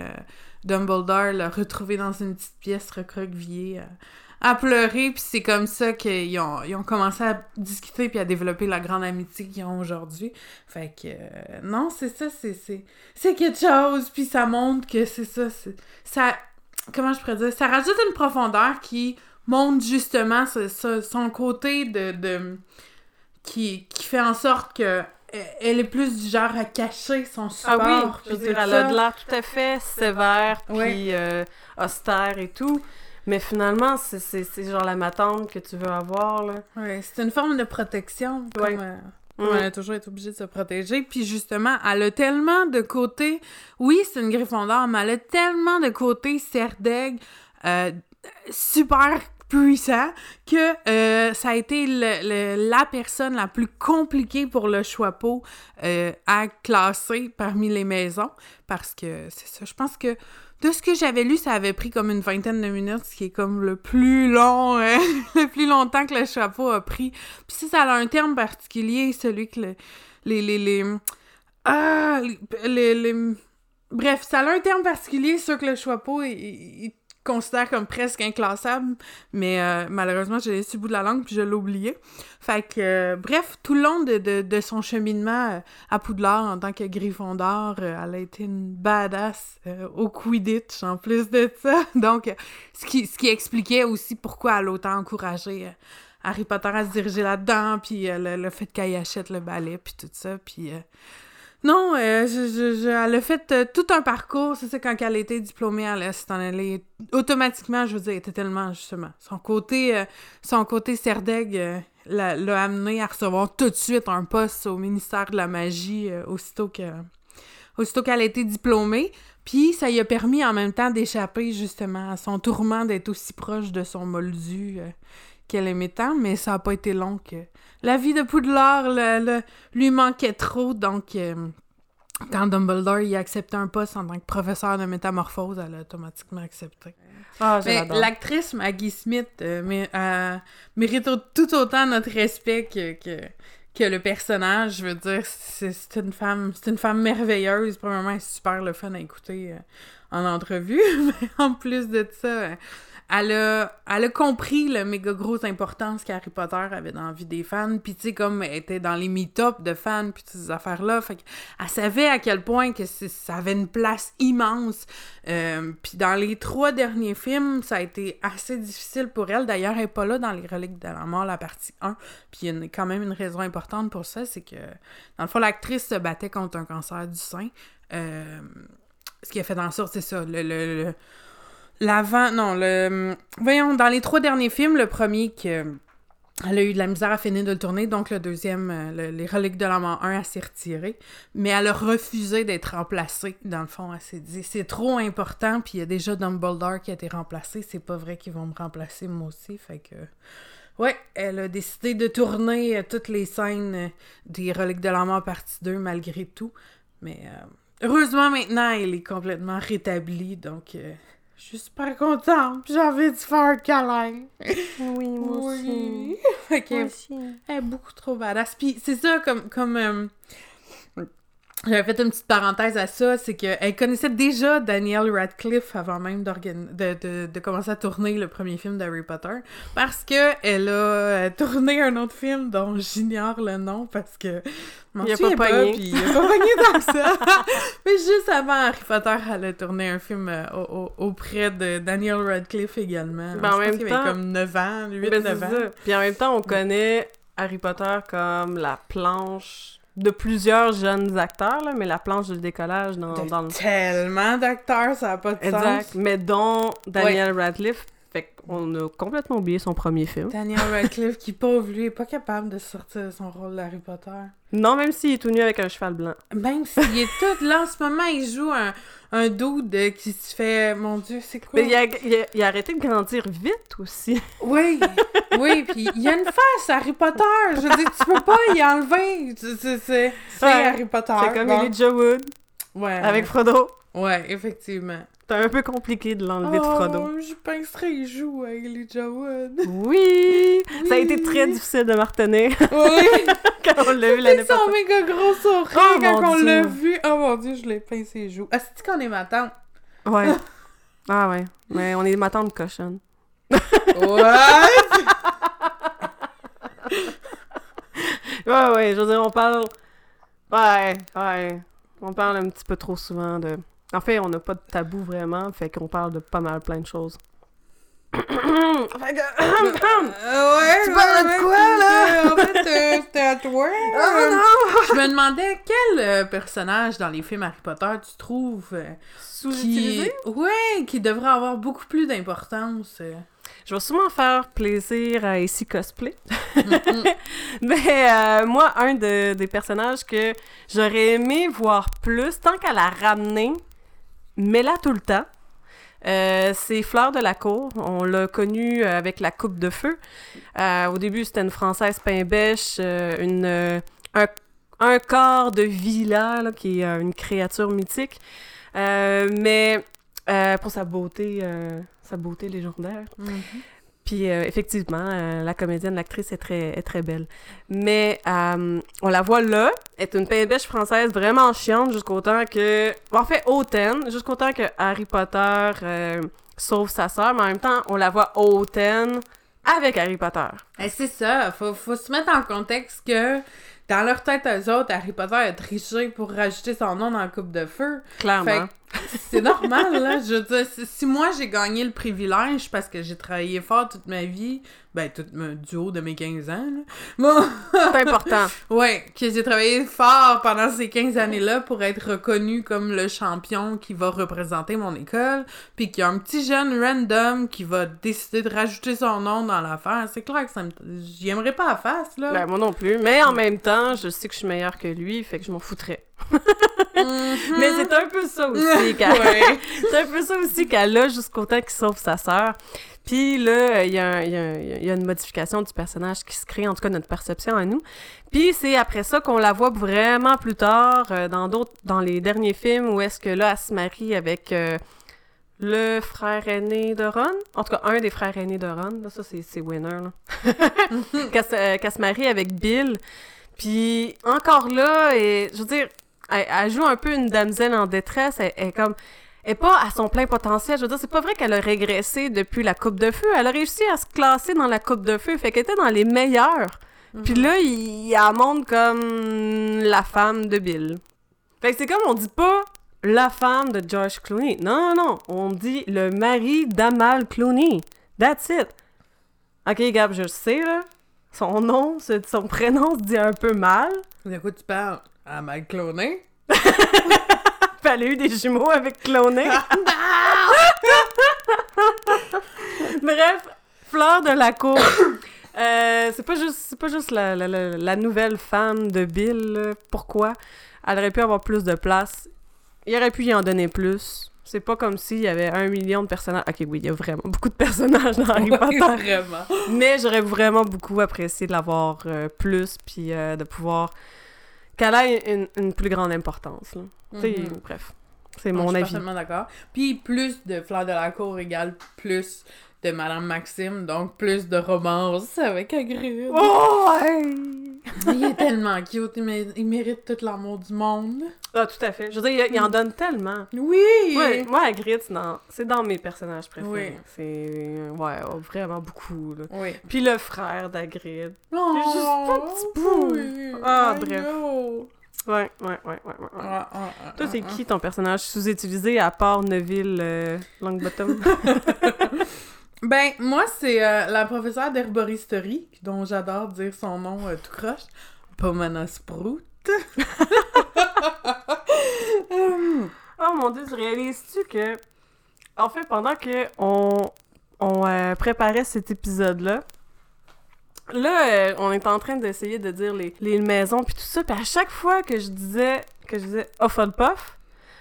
Dumbledore l'a retrouvé dans une petite pièce recroquevillée à pleurer, puis c'est comme ça qu'ils ont, ils ont commencé à discuter puis à développer la grande amitié qu'ils ont aujourd'hui. Fait que, euh, non, c'est ça, c'est, c'est, c'est quelque chose, puis ça montre que c'est ça, c'est, ça, comment je pourrais dire, ça rajoute une profondeur qui montre justement son côté de, de qui, qui fait en sorte que elle est plus du genre à cacher son support. Ah oui, je veux dire, elle a de l'air tout à fait sévère, puis euh, austère et tout. Mais finalement, c'est genre la matante que tu veux avoir, là. Ouais, c'est une forme de protection. Comme, ouais. Euh, mm. Elle a toujours été obligée de se protéger. Puis justement, elle a tellement de côtés... Oui, c'est une Gryffondor, mais elle a tellement de côtés Serdeg euh, super puissant que euh, ça a été le, la personne la plus compliquée pour le Choixpeau euh, à classer parmi les maisons parce que c'est ça je pense que de ce que j'avais lu, ça avait pris comme une vingtaine de minutes, ce qui est comme le plus long, hein, le plus longtemps que le chapeau a pris. Puis ça a un terme particulier, celui que le, les, les, les, ah, les, bref, ça a un terme particulier, sûr que le chapeau, considère comme presque inclassable, mais euh, malheureusement, j'ai laissé le bout de la langue puis je l'ai oublié. Que, euh, bref, tout le long de, son cheminement euh, à Poudlard en tant que Gryffondor, elle a été une badass au Quidditch en plus de ça. Donc, ce qui, qui expliquait aussi pourquoi elle a autant encouragé Harry Potter à se diriger là-dedans, puis le, le, fait qu'elle achète le ballet, puis tout ça, puis non, euh, je, je, elle a fait euh, tout un parcours. C'est ça, quand elle a été diplômée, en allée automatiquement, je veux dire, était tellement, justement, son côté, euh, son côté Serdeg l'a amené à recevoir tout de suite un poste au ministère de la magie aussitôt que aussitôt qu'elle a été diplômée. Puis ça lui a permis en même temps d'échapper justement à son tourment d'être aussi proche de son moldu qu'elle aimait tant, mais ça n'a pas été long que la vie de Poudlard le, lui manquait trop, donc euh, quand Dumbledore y a accepté un poste en tant que professeur de métamorphose, elle a automatiquement accepté. Ah, mais l'actrice Maggie Smith euh, mérite tout autant notre respect que, que, le personnage. Je veux dire, c'est une femme, c'est une femme merveilleuse. Premièrement, elle est super le fun à écouter euh, en entrevue, mais en plus de ça elle a, elle a compris le méga grosse importance qu'Harry Potter avait dans la vie des fans, puis tu sais, comme elle était dans les meet-up de fans, puis toutes ces affaires-là, fait qu'elle savait à quel point que ça avait une place immense. Euh, puis dans les trois derniers films, ça a été assez difficile pour elle. D'ailleurs, elle n'est pas là dans Les Reliques de la Mort, la partie 1, puis il y a quand même une raison importante pour ça, c'est que, dans le fond, l'actrice se battait contre un cancer du sein, euh, ce qui a fait en sorte, c'est ça, le L'avant, non, le. Voyons, dans les trois derniers films, le premier que elle a eu de la misère à finir de le tourner, donc le deuxième, euh, le- les reliques de la mort 1, elle s'est retirée. Mais elle a refusé d'être remplacée, dans le fond. Elle s'est dit, c'est trop important, puis il y a déjà Dumbledore qui a été remplacé, c'est pas vrai qu'ils vont me remplacer moi aussi, fait que... Ouais, elle a décidé de tourner euh, toutes les scènes euh, des reliques de la mort partie 2, malgré tout. Mais euh, heureusement, maintenant, elle est complètement rétablie, donc... euh, je suis super contente, j'ai envie de faire un câlin. Oui, moi Oui. Fait que- Moi aussi. elle est beaucoup trop badass. Puis c'est ça, comme. comme euh, J'avais fait une petite parenthèse à ça, c'est qu'elle connaissait déjà Daniel Radcliffe avant même de, de, de commencer à tourner le premier film d'Harry Potter, parce que elle a euh, tourné un autre film dont j'ignore le nom, parce que m'en Il a pas pas, pogné. il a pas pogné ça. Mais juste avant Harry Potter, elle a tourné un film euh, au- au- auprès de Daniel Radcliffe également. Ben, en même pense qu'il avait temps- comme 9 ans, 8-9 Ben, ans. ça. Puis en même temps, on connaît Harry Potter comme la planche de plusieurs jeunes acteurs, là, mais la planche de décollage dans, De dans le... tellement d'acteurs, ça n'a pas de Exact. sens. Mais dont Daniel Radcliffe. Fait qu'on a complètement oublié son premier film. Daniel Radcliffe, qui pauvre, lui, est pas capable de sortir de son rôle d'Harry Potter. Non, même s'il est tout nu avec un cheval blanc. Même s'il est tout... Là, en ce moment, il joue un, un dude qui se fait... Mon Dieu, c'est quoi? Mais il a, il a- il a arrêté de grandir vite aussi. Oui, oui, puis il y a une face, Harry Potter. Je veux dire, tu peux pas y enlever. C'est- Ouais. Harry Potter. C'est comme bon. Elijah Wood Ouais. avec Frodo. Ouais, effectivement. C'est un peu compliqué de l'enlever de Frodo. Oh, je penserais qu'il joue avec Elijah Wood. Oui! Ça a été très difficile de retenir Oui! quand on l'a vu l'année passée. méga gros sourire Oh, quand on l'a vu. Oh mon dieu, je l'ai peint ses joues. Ah, c'est qu'on est ma tante. Ouais. Ah ouais. Mais on est ma tante cochonne. What? Ouais, ouais, je veux dire, on parle... Ouais, ouais. On parle un petit peu trop souvent de... En fait, on n'a pas de tabou vraiment, fait qu'on parle de pas mal plein de choses. Fait que- ouais, Tu parles de quoi, là? En fait, euh, c'était à toi. Oh non! Je me demandais quel euh, personnage dans les films Harry Potter tu trouves euh, qui... Sous-utilisé? Ouais, qui devrait avoir beaucoup plus d'importance. euh? Je vais sûrement faire plaisir à ici cosplay. Mais euh, moi, un de- des personnages que j'aurais aimé voir plus, tant qu'à la ramener, mais là tout le temps, euh, c'est Fleur de la Cour. On l'a connue euh, avec la Coupe de Feu. Euh, au début, c'était une Française euh, un, corps de villa, qui est une créature mythique. Mais pour sa beauté, sa beauté légendaire. Mhm. Puis euh, effectivement, euh, la comédienne, l'actrice est très, est très belle. Mais euh, on la voit là, est une pain-bêche française vraiment chiante jusqu'au temps que... En fait, hautaine, jusqu'au temps que Harry Potter euh, sauve sa sœur, mais en même temps, on la voit hautaine avec Harry Potter. Eh, c'est ça, faut, faut se mettre en contexte que dans leur tête, eux autres, Harry Potter a triché pour rajouter son nom dans la coupe de feu. Clairement. Fait c'est normal, là. Je veux dire, si, moi j'ai gagné le privilège parce que j'ai travaillé fort toute ma vie, ben, tout me- du haut de mes 15 ans, là. Bon, C'est important. ouais, que j'ai travaillé fort pendant ces 15 années-là pour être reconnu comme le champion qui va représenter mon école, puis qu'il y a un petit jeune random qui va décider de rajouter son nom dans l'affaire. C'est clair que ça me. J'y aimerais pas la face, là. Ben, moi non plus. Mais en même temps, je sais que je suis meilleure que lui, fait que je m'en foutrais. Mhm. Mais c'est un peu ça aussi, qu'elle... Ouais. c'est un peu ça aussi qu'elle a jusqu'au temps qu'il sauve sa sœur. Puis là, il y, a un- il y a un- il y a une modification du personnage qui se crée, en tout cas notre perception à nous. Puis c'est après ça qu'on la voit vraiment plus tard euh, dans d'autres, dans les derniers films où est-ce que là, elle se marie avec euh, le frère aîné de Ron. En tout cas, un des frères aînés de Ron. Là, ça, c'est, c'est Winner, là. qu'elle, se, euh, qu'elle se marie avec Bill. Puis encore là, et, je veux dire, elle, elle joue un peu une damsel en détresse. Elle, est comme elle est pas à son plein potentiel. Je veux dire, c'est pas vrai qu'elle a régressé depuis la Coupe de Feu. Elle a réussi à se classer dans la Coupe de Feu. Fait qu'elle était dans les meilleurs. Puis là, il, il la montre comme la femme de Bill. Fait que c'est comme on dit pas la femme de George Clooney. Non, non, non. On dit le mari d'Amal Clooney. That's it. Ok, Gab, je sais, là. Son nom, son prénom se dit un peu mal. De quoi tu parles? À mal cloné? Puis elle a eu des jumeaux avec Clooney. Bref, Fleur de la Cour. Euh, c'est pas juste, c'est pas juste la, la- la- la nouvelle femme de Bill. là. Pourquoi? Elle aurait pu avoir plus de place. Il aurait pu y en donner plus. C'est pas comme s'il y avait un million de personnages. Ok, oui, il y a vraiment beaucoup de personnages dans Harry Potter. vraiment. Mais j'aurais vraiment beaucoup apprécié de l'avoir euh, plus, puis euh, de pouvoir. Qu'elle ait une, une plus grande importance. là. Mhm. bref. C'est mon je suis avis. d'accord. Puis plus de Fleur de la Cour égale plus de Madame Maxime, donc plus de romance avec Hagrid. Oh! Il est tellement cute, il, mé- il mérite tout l'amour du monde. Ah, tout à fait. Je veux dire, il, il en donne tellement. Oui! Ouais, moi, Hagrid, c'est dans, c'est dans mes personnages préférés. Oui. C'est... Ouais, oh, vraiment beaucoup, là. Oui. Puis le frère d'Hagrid. Oh, juste pas un petit bout. oui, Ah, bref. know. Ouais, ouais, ouais, ouais, ouais. ouais. Ah, ah, ah, Toi, c'est qui ton personnage sous-utilisé à part Neville euh, Longbottom? Ben, moi, c'est euh, la professeure d'herboristerie, dont j'adore dire son nom euh, tout croche. Pomona Sprout. Oh mon dieu, tu réalises-tu que. En fait, pendant que on, on euh, préparait cet épisode-là, là, on est en train d'essayer de dire les, les maisons puis tout ça, puis à chaque fois que je disais que je disais Hufflepuff,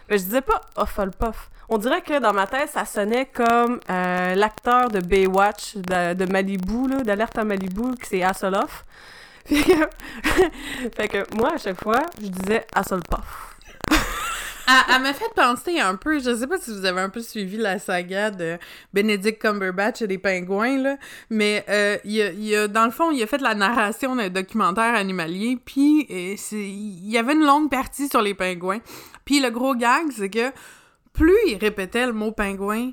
ben je disais pas Hufflepuff. On dirait que dans ma tête, ça sonnait comme euh, l'acteur de Baywatch de, Malibu, d'Alerte à Malibu, qui c'est Hasselhoff. Fait que, fait que moi, à chaque fois, je disais Hasselhoff. Elle, elle m'a fait penser un peu, je sais pas si vous avez un peu suivi la saga de Benedict Cumberbatch et des pingouins, là, mais euh, il, a, dans le fond, il a fait la narration d'un documentaire animalier, puis euh, il y avait une longue partie sur les pingouins. Puis le gros gag, c'est que plus il répétait le mot pingouin,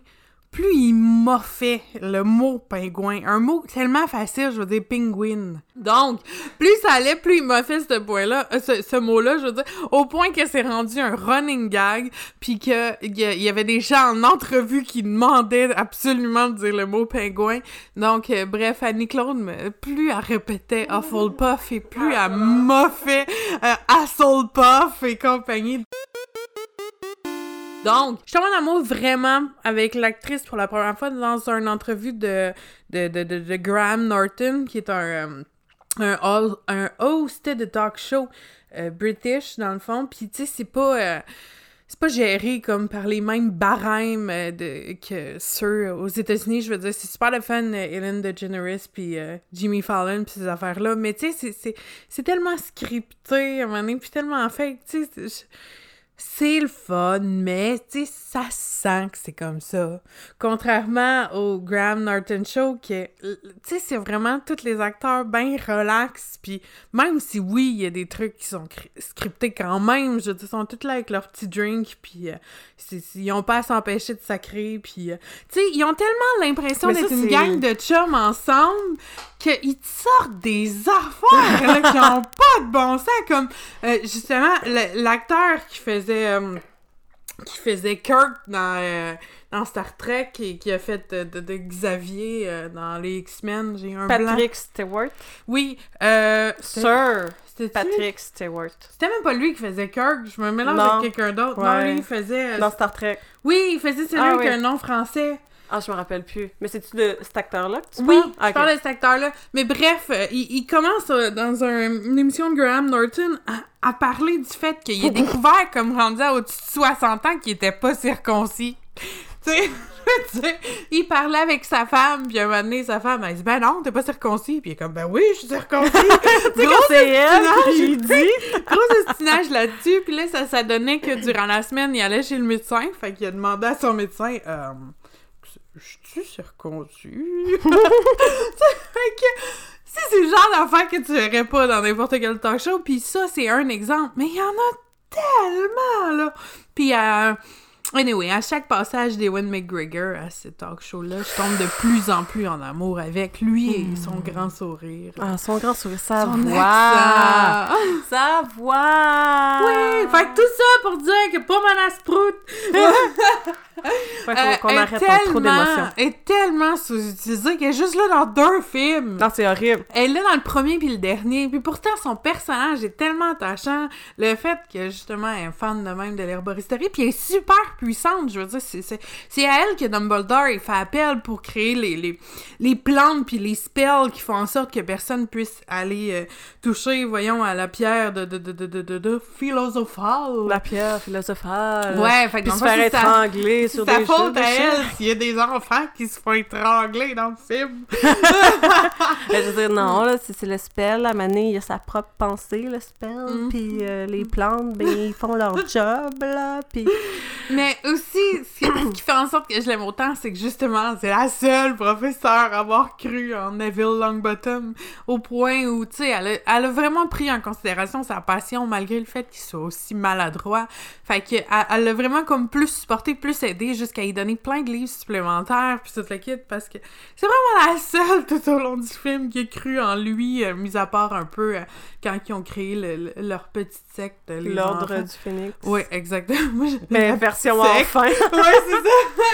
plus il moffait le mot pingouin. Un mot tellement facile, je veux dire penguin. Donc, plus ça allait, plus il moffait ce point-là, euh, ce, mot-là, je veux dire, au point que c'est rendu un running gag, puis que il y, y avait des gens en entrevue qui demandaient absolument de dire le mot pingouin. Donc, euh, bref, Annie-Claude, plus elle répétait Hufflepuff et plus elle moffait euh, Hasselpuff et compagnie. Donc, je tombe en amour vraiment avec l'actrice pour la première fois dans une entrevue de, de, de, de, Graham Norton, qui est un, euh, un, un host de talk show euh, british, dans le fond. Puis, tu sais, c'est pas... euh, c'est pas géré comme par les mêmes barèmes que ceux aux États-Unis. Je veux dire, c'est super le fun, Ellen DeGeneres puis Jimmy Fallon puis ces affaires-là. Mais tu sais, c'est tellement scripté à un moment donné, puis tellement fait, tu sais, c'est- le fun, mais tu sais, ça sent que c'est comme ça. Contrairement au Graham Norton Show, que, tu sais, c'est vraiment tous les acteurs bien relax, puis même si oui, il y a des trucs qui sont cri- scriptés quand même, je veux dire, ils sont tous là avec leur petit drink, puis euh, ils ont pas à s'empêcher de sacrer, puis, euh, tu sais, ils ont tellement l'impression d'être une gang de chums ensemble qu'ils te sortent des affaires là, qui ont pas de bon sens, comme euh, justement l'acteur qui faisait euh, qui faisait Kirk dans, euh, dans Star Trek et qui a fait de, de- de Xavier euh, dans les X-Men, j'ai un blanc. Patrick Stewart. Oui, euh, Sir c'était Patrick Stewart. C'était même pas lui qui faisait Kirk, je me mélange Non. avec quelqu'un d'autre. Ouais. Non, lui il faisait Dans Star Trek. Oui, il faisait celui Ah, avec oui. un nom français. Ah, je me rappelle plus. Mais c'est-tu de cet acteur-là que tu Oui, parles? Ah, je ok. parle de cet acteur-là. Mais bref, euh, il, il commence euh, dans un- une émission de Graham Norton à, à parler du fait qu'il a découvert, comme rendu à au-dessus de 60 ans, qu'il était pas circoncis. Tu sais, je veux dire, il parlait avec sa femme, puis un moment donné, sa femme, elle dit « Ben non, t'es pas circoncis. » Puis il est comme « Ben oui, je suis circoncis. » Gros, c'est elle qui dit. Gros estinage là-dessus. Puis là, ça, ça donnait que durant la semaine, il allait chez le médecin. Fait qu'il a demandé à son médecin euh, Suis circoncis? Si c'est le genre d'affaire que tu verrais pas dans n'importe quel talk show, puis ça, c'est un exemple. Mais il y en a tellement, là. Puis, euh, anyway, à chaque passage d'Ewan McGregor à ce talk show-là, je tombe de plus en plus en amour avec lui et son grand sourire. Ah, son grand sourire, sa Son voix. accent. Sa voix. Oui, fait que tout ça pour dire que pas mal à sprout. Ouais, Euh, faut qu'on elle arrête est en trop tellement- d'émotions. Elle est tellement sous-utilisée qu'elle est juste là dans deux films. Non, c'est horrible. Elle est là dans le premier puis le dernier. Puis pourtant, son personnage est tellement attachant. Le fait que, justement, elle est fan de même de l'herboristerie, puis elle est super puissante. Je veux dire, c'est, à elle que Dumbledore, il fait appel pour créer les, les, les plantes puis les spells qui font en sorte que personne puisse aller euh, toucher, voyons, à la pierre de, de, de, de, de, de, de philosophale. La pierre philosophale. Ouais, fait que Puis se faire étrangler c'est sur des faute à elle s'il y a des enfants qui se font étrangler dans le film. Ben, je veux dire, non, là, c'est le spell. À Mané, il a sa propre pensée, le spell. Mhm. Puis euh, les plantes, ben, ils font leur job, là. Puis Mais aussi, ce qui, fait en sorte que je l'aime autant, c'est que justement, c'est la seule professeure à avoir cru en Neville Longbottom au point où, tu sais, elle, a- elle a vraiment pris en considération sa passion malgré le fait qu'il soit aussi maladroit. Fait que elle elle l'a vraiment comme plus supporté, plus aidé jusqu'à y donner plein de livres supplémentaires puis tout le kit parce que c'est vraiment la seule tout au long du film qui a cru en lui, euh, mis à part un peu euh, quand ils ont créé le- le- leur petite secte. l'ordre du phénix. Oui, exactement. Mais version enfin. ouais, c'est ça.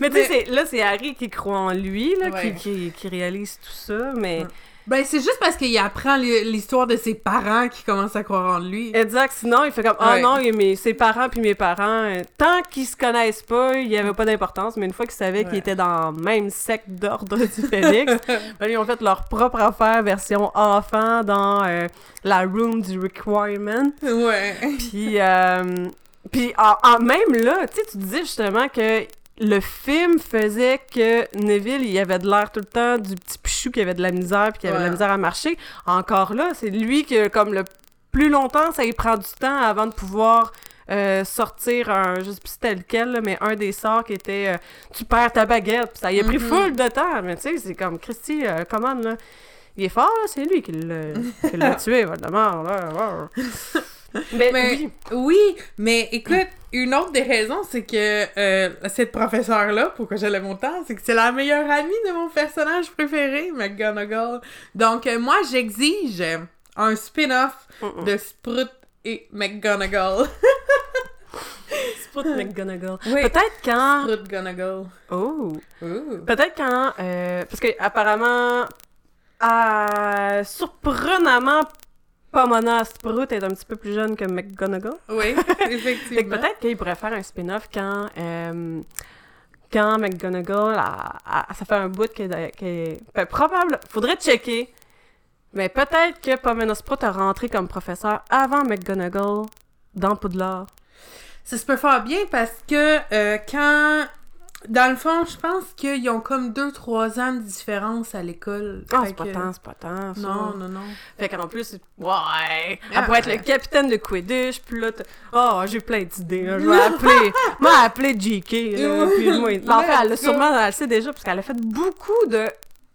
Mais tu sais, là, c'est Harry qui croit en lui, là, Ouais. qui, qui, qui réalise tout ça, mais... Ouais. Ben, c'est juste parce qu'il apprend l'histoire de ses parents qui commencent à croire en lui. Exact, sinon, il fait comme « Ah Ouais. non, il- mes, ses parents puis mes parents, euh, tant qu'ils se connaissent pas, il y avait pas d'importance, mais une fois qu'ils savaient qu'ils étaient dans le même secte d'ordre du phénix, ben, ils ont fait leur propre affaire version enfant dans euh, la room du requirement. Ouais. Puis, euh, puis en, en- même là, tu sais, tu disais justement que le film faisait que Neville, il avait de l'air tout le temps du petit pichou qui avait de la misère puis qui avait de la misère à marcher. Encore là, c'est lui qui, comme le plus longtemps, ça y prend du temps avant de pouvoir euh, sortir un, je sais plus c'était lequel, là, mais un des sorts qui était euh, tu perds ta baguette. Ça y a pris Mhm. full de temps, mais tu sais, c'est comme Christy, euh, commande là. Il est fort, là, c'est lui qui l'a qui l'a tué, Voldemort, là. Mais, oui. oui, mais écoute, une autre des raisons, c'est que euh, cette professeure-là, pourquoi je l'aime autant, c'est que c'est la meilleure amie de mon personnage préféré, McGonagall. Donc, euh, moi, j'exige un spin-off de Sprout et McGonagall. Sprout McGonagall. Oui. Peut-être quand. Sprout Gonagall. Oh! Peut-être quand. euh, parce que apparemment. surprenamment, Pomona Sprout est un petit peu plus jeune que McGonagall. Oui, effectivement. peut-être qu'il pourrait faire un spin-off quand. euh, quand McGonagall. a- a- ça fait un bout qu'elle est. ben, probable. Faudrait checker. Mais peut-être que Pomona Sprout a rentré comme professeur avant McGonagall dans Poudlard. Ça se peut faire bien parce que euh, quand. Dans le fond, je pense qu'ils ont comme 2-3 ans de différence à l'école. Ah, c'est pas tant, c'est pas tant. ça. Non, non, non. Fait qu'en plus, ouais, elle Ah, pourrait être le capitaine de Quidditch, puis là, oh, j'ai plein d'idées, là, je vais appeler, moi, appeler JK, là, puis moi, en fait, elle l'a sûrement, elle le sait déjà, parce qu'elle a fait beaucoup de,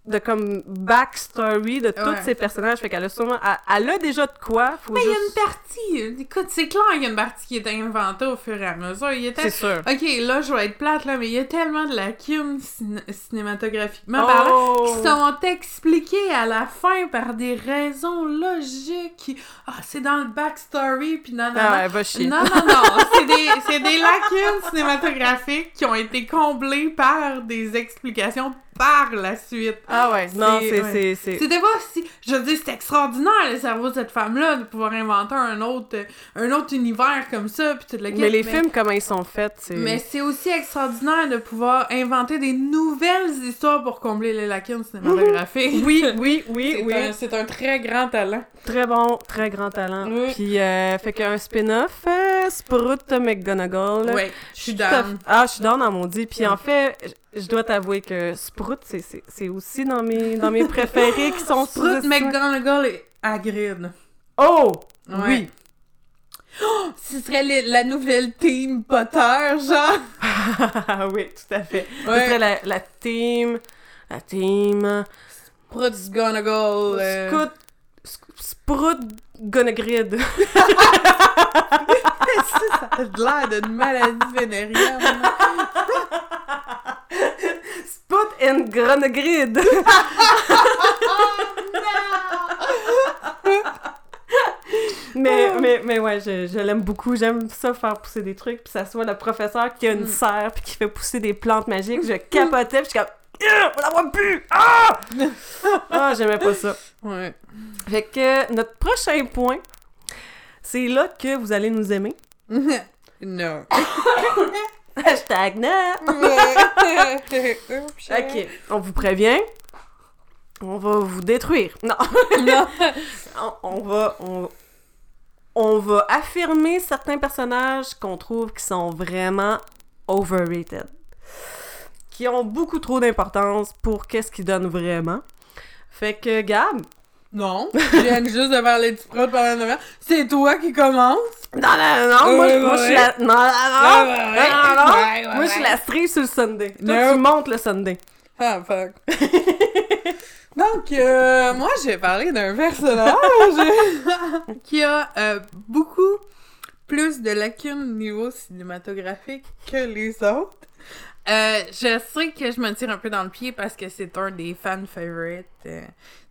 de comme, backstory de tous ses personnages, fait qu'elle a sûrement, elle, elle a déjà de quoi, faut Mais il y a une partie. Écoute, c'est clair qu'il y a une partie qui est inventée au fur et à mesure. Il était. C'est sûr. Ok, là, je vais être plate, là, mais il y a tellement de lacunes ciné- cinématographiquement parlant Oh! qui sont expliquées à la fin par des raisons logiques. Ah, c'est dans le backstory, puis non, non, Ah non. va chier. Non, non, non, c'est des, c'est des lacunes cinématographiques qui ont été comblées par des explications par la suite. Ah ouais, non, C'est- c'est, ouais. C'était pas si. Je veux dire, c'est extraordinaire le cerveau de cette femme-là de pouvoir inventer un autre, un autre univers comme ça, puis tout le Mais les films, comment ils sont faits, c'est... Mais c'est aussi extraordinaire de pouvoir inventer des nouvelles histoires pour combler les lacunes cinématographiques. Oui, oui, oui, C'est oui. un- C'est un très grand talent. Très bon, très grand talent. Oui. Puis, euh, fait qu'un spin-off, euh, Sprout McGonagall. Ouais, je suis down. Ah, je suis down dans mon dit. Puis en fait, je- dois t'avouer que Sprout, c'est- aussi dans mes, dans mes préférés qui sont Sprout. McGonagall et Hagrid. Oh! Ouais. Oui! Ce serait les- la nouvelle team Potter, genre. Oui, tout à fait. Ce serait la, la team... La team... Sprout McGonagall. euh, Scout... Sc- Sprout Gonagrid. ça a l'air d'une maladie vénérienne. Sprout and Gronagrid. Mais mais, mais, mais ouais, je, je l'aime beaucoup. J'aime ça faire pousser des trucs. Puis ça soit le professeur qui a une Mm. serre puis qui fait pousser des plantes magiques. Je capotais. Puis je suis comme. Ah, on la voit plus! Ah! ah, j'aimais pas ça. Ouais. Fait que notre prochain point, c'est là que vous allez nous aimer. non. Hashtag non! Ok, on vous prévient. On va vous détruire. Non, Non. on, on va... On, on va affirmer certains personnages qu'on trouve qui sont vraiment overrated. Qui ont beaucoup trop d'importance pour qu'est-ce qu'ils donnent vraiment. Fait que, Gab... Non. Je viens juste de parler du prod pendant une heure. C'est toi qui commence. Non, non, non, moi, Ouais, moi, je suis la... Non, non, non, Ouais, Moi, je suis la stream sur le Sunday. Toi, No. tu montes le Sunday. Ah, fuck. Donc, euh, moi, j'ai parlé d'un personnage qui a euh, beaucoup plus de lacunes au niveau cinématographique que les autres. Euh, je sais que je me tire un peu dans le pied parce que c'est un des fan favorites euh,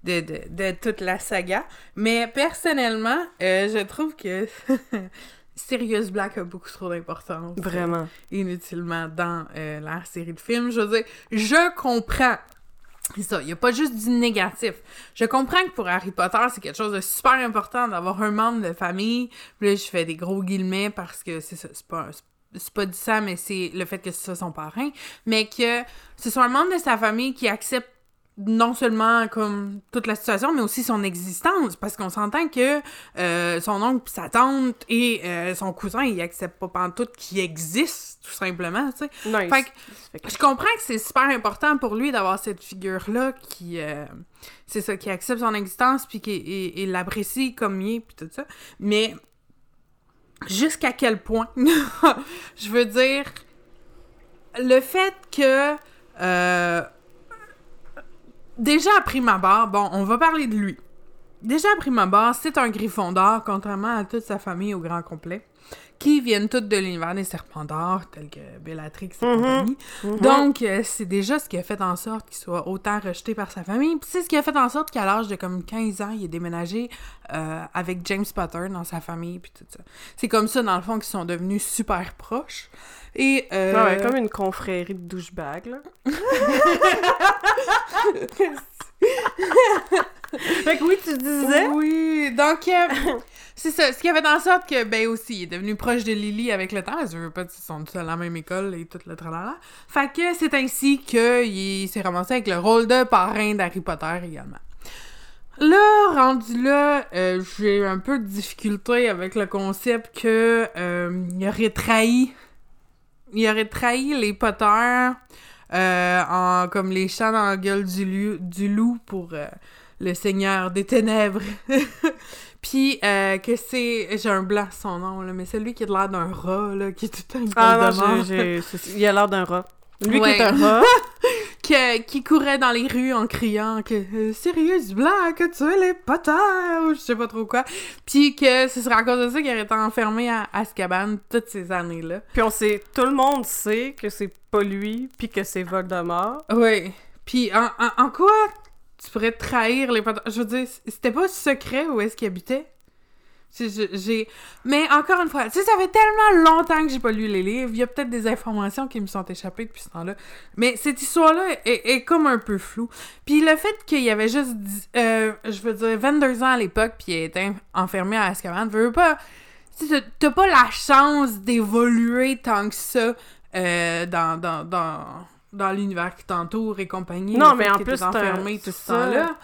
de, de, de toute la saga. Mais personnellement, euh, je trouve que Sirius Black a beaucoup trop d'importance. Vraiment. inutilement dans la série de films. Je veux dire, je comprends. C'est ça, il n'y a pas juste du négatif. Je comprends que pour Harry Potter, c'est quelque chose de super important d'avoir un membre de famille. Puis là, je fais des gros guillemets parce que c'est ça, c'est pas, c'est pas dit ça, mais c'est le fait que ce soit son parrain. Mais que ce soit un membre de sa famille qui accepte non seulement comme toute la situation, mais aussi son existence, parce qu'on s'entend que euh, son oncle sa tante et euh, son cousin, ils acceptent pas pantoute qu'il existe, tout simplement, tu sais. Nice. Fait que je comprends que c'est super important pour lui d'avoir cette figure-là qui, euh, c'est ça, qui accepte son existence puis qui l'apprécie comme il est puis tout ça. Mais jusqu'à quel point, je veux dire, le fait que euh, déjà à prime abord, bon, on va parler de lui. Déjà à prime abord, c'est un griffon d'or, contrairement à toute sa famille au grand complet, qui viennent toutes de l'univers des serpents d'or, tels que Bellatrix et Mhm. compagnie. Mhm. Donc, euh, c'est déjà ce qui a fait en sorte qu'il soit autant rejeté par sa famille. Puis c'est ce qui a fait en sorte qu'à l'âge de comme 15 ans, il est déménagé euh, avec James Potter dans sa famille, puis tout ça. C'est comme ça, dans le fond, qu'ils sont devenus super proches. Et... euh, ouais, comme une confrérie de douchebags, là. fait que oui, tu disais... Oui, donc euh, c'est ça. Ce qui a fait en sorte que, ben aussi, il est devenu proche de Lily avec le temps. Je veux pas, ils sont tous à la même école et tout le tralala. Fait que c'est ainsi qu'il s'est ramassé avec le rôle de parrain d'Harry Potter également. Là, rendu là, euh, j'ai un peu de difficulté avec le concept que euh, il aurait trahi. Il aurait trahi les Potter euh, en comme les chats dans la gueule du, lieu- du loup pour le Seigneur des Ténèbres. Puis euh, que c'est. J'ai un blanc son nom, là, mais celui qui a l'air d'un rat, là, qui est tout temps Ah non, j'ai- c'est- il a l'air d'un rat. Lui Ouais. qui est un rat. que- qui courait dans les rues en criant que euh, Sirius Black a tué les Potter ou je sais pas trop quoi. Puis que ce serait à cause de ça qu'il aurait été enfermé à Azkaban toutes ces années-là. Puis on sait... Tout le monde sait que c'est pas lui, puis que c'est Voldemort. Oui. Puis en, en, en quoi tu pourrais trahir les Potter? Je veux dire, c'était pas secret où est-ce qu'il habitait? J'ai... Mais encore une fois, tu sais, ça fait tellement longtemps que j'ai pas lu les livres. Il y a peut-être des informations qui me sont échappées depuis ce temps-là. Mais cette histoire-là est, comme un peu floue. Puis le fait qu'il y avait juste, euh, je veux dire, 22 ans à l'époque, puis il était enfermé à Azkaban, veux pas... t'as pas la chance d'évoluer tant que ça euh, dans, dans, dans, dans l'univers qui t'entoure et compagnie. Non, mais en plus, enfermé tout ce ça. temps-là.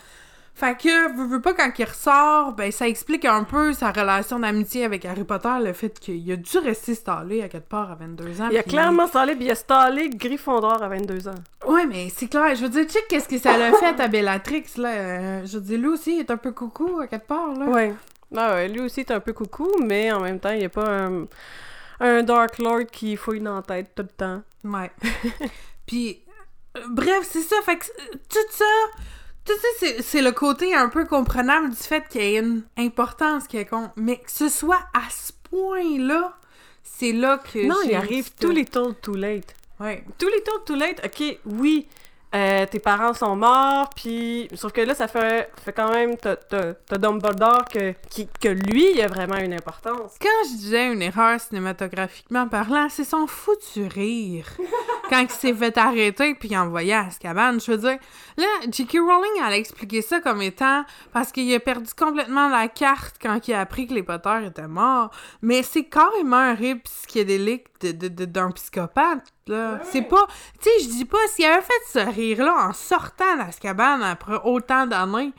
Fait que, veux, veux pas, quand il ressort, ben, ça explique un peu sa relation d'amitié avec Harry Potter, le fait qu'il a dû rester stallé à quelque part à 22 ans. Il a clairement stallé, puis il a stallé Gryffondor à 22 ans. Ouais, mais c'est clair. Je veux dire, check qu'est-ce que ça l'a fait à Bellatrix, là. Euh, je veux dire, lui aussi, il est un peu coucou à quelque part, là. Ouais. Ah ouais, lui aussi est un peu coucou, mais en même temps, il n'y a pas un, un Dark Lord qui fouille dans la tête tout le temps. Ouais. Puis, euh, bref, c'est ça. Fait que euh, tout ça, tout ça, c'est- le côté un peu comprenable du fait qu'il y ait une importance quelconque. Mais que ce soit à ce point-là, c'est là que. non, il arrive too peu- little too late. Ouais. Too little too late, ok, oui, euh, tes parents sont morts, puis... Sauf que là, ça fait, fait quand même... T'as Dumbledore que, qui, que lui, il a vraiment une importance. Quand je disais une erreur cinématographiquement parlant, c'est son foutu rire. Quand il s'est fait arrêter puis envoyé à Azkaban, je veux dire, là, J.K. Rowling, elle a expliqué ça comme étant parce qu'il a perdu complètement la carte quand il a appris que les Potter étaient morts. Mais c'est carrément un rire psychédélique de- de- de- d'un psychopathe, là. C'est pas... Tu sais, je dis pas, s'il avait fait ce rire-là en sortant d'Azkaban après autant d'années,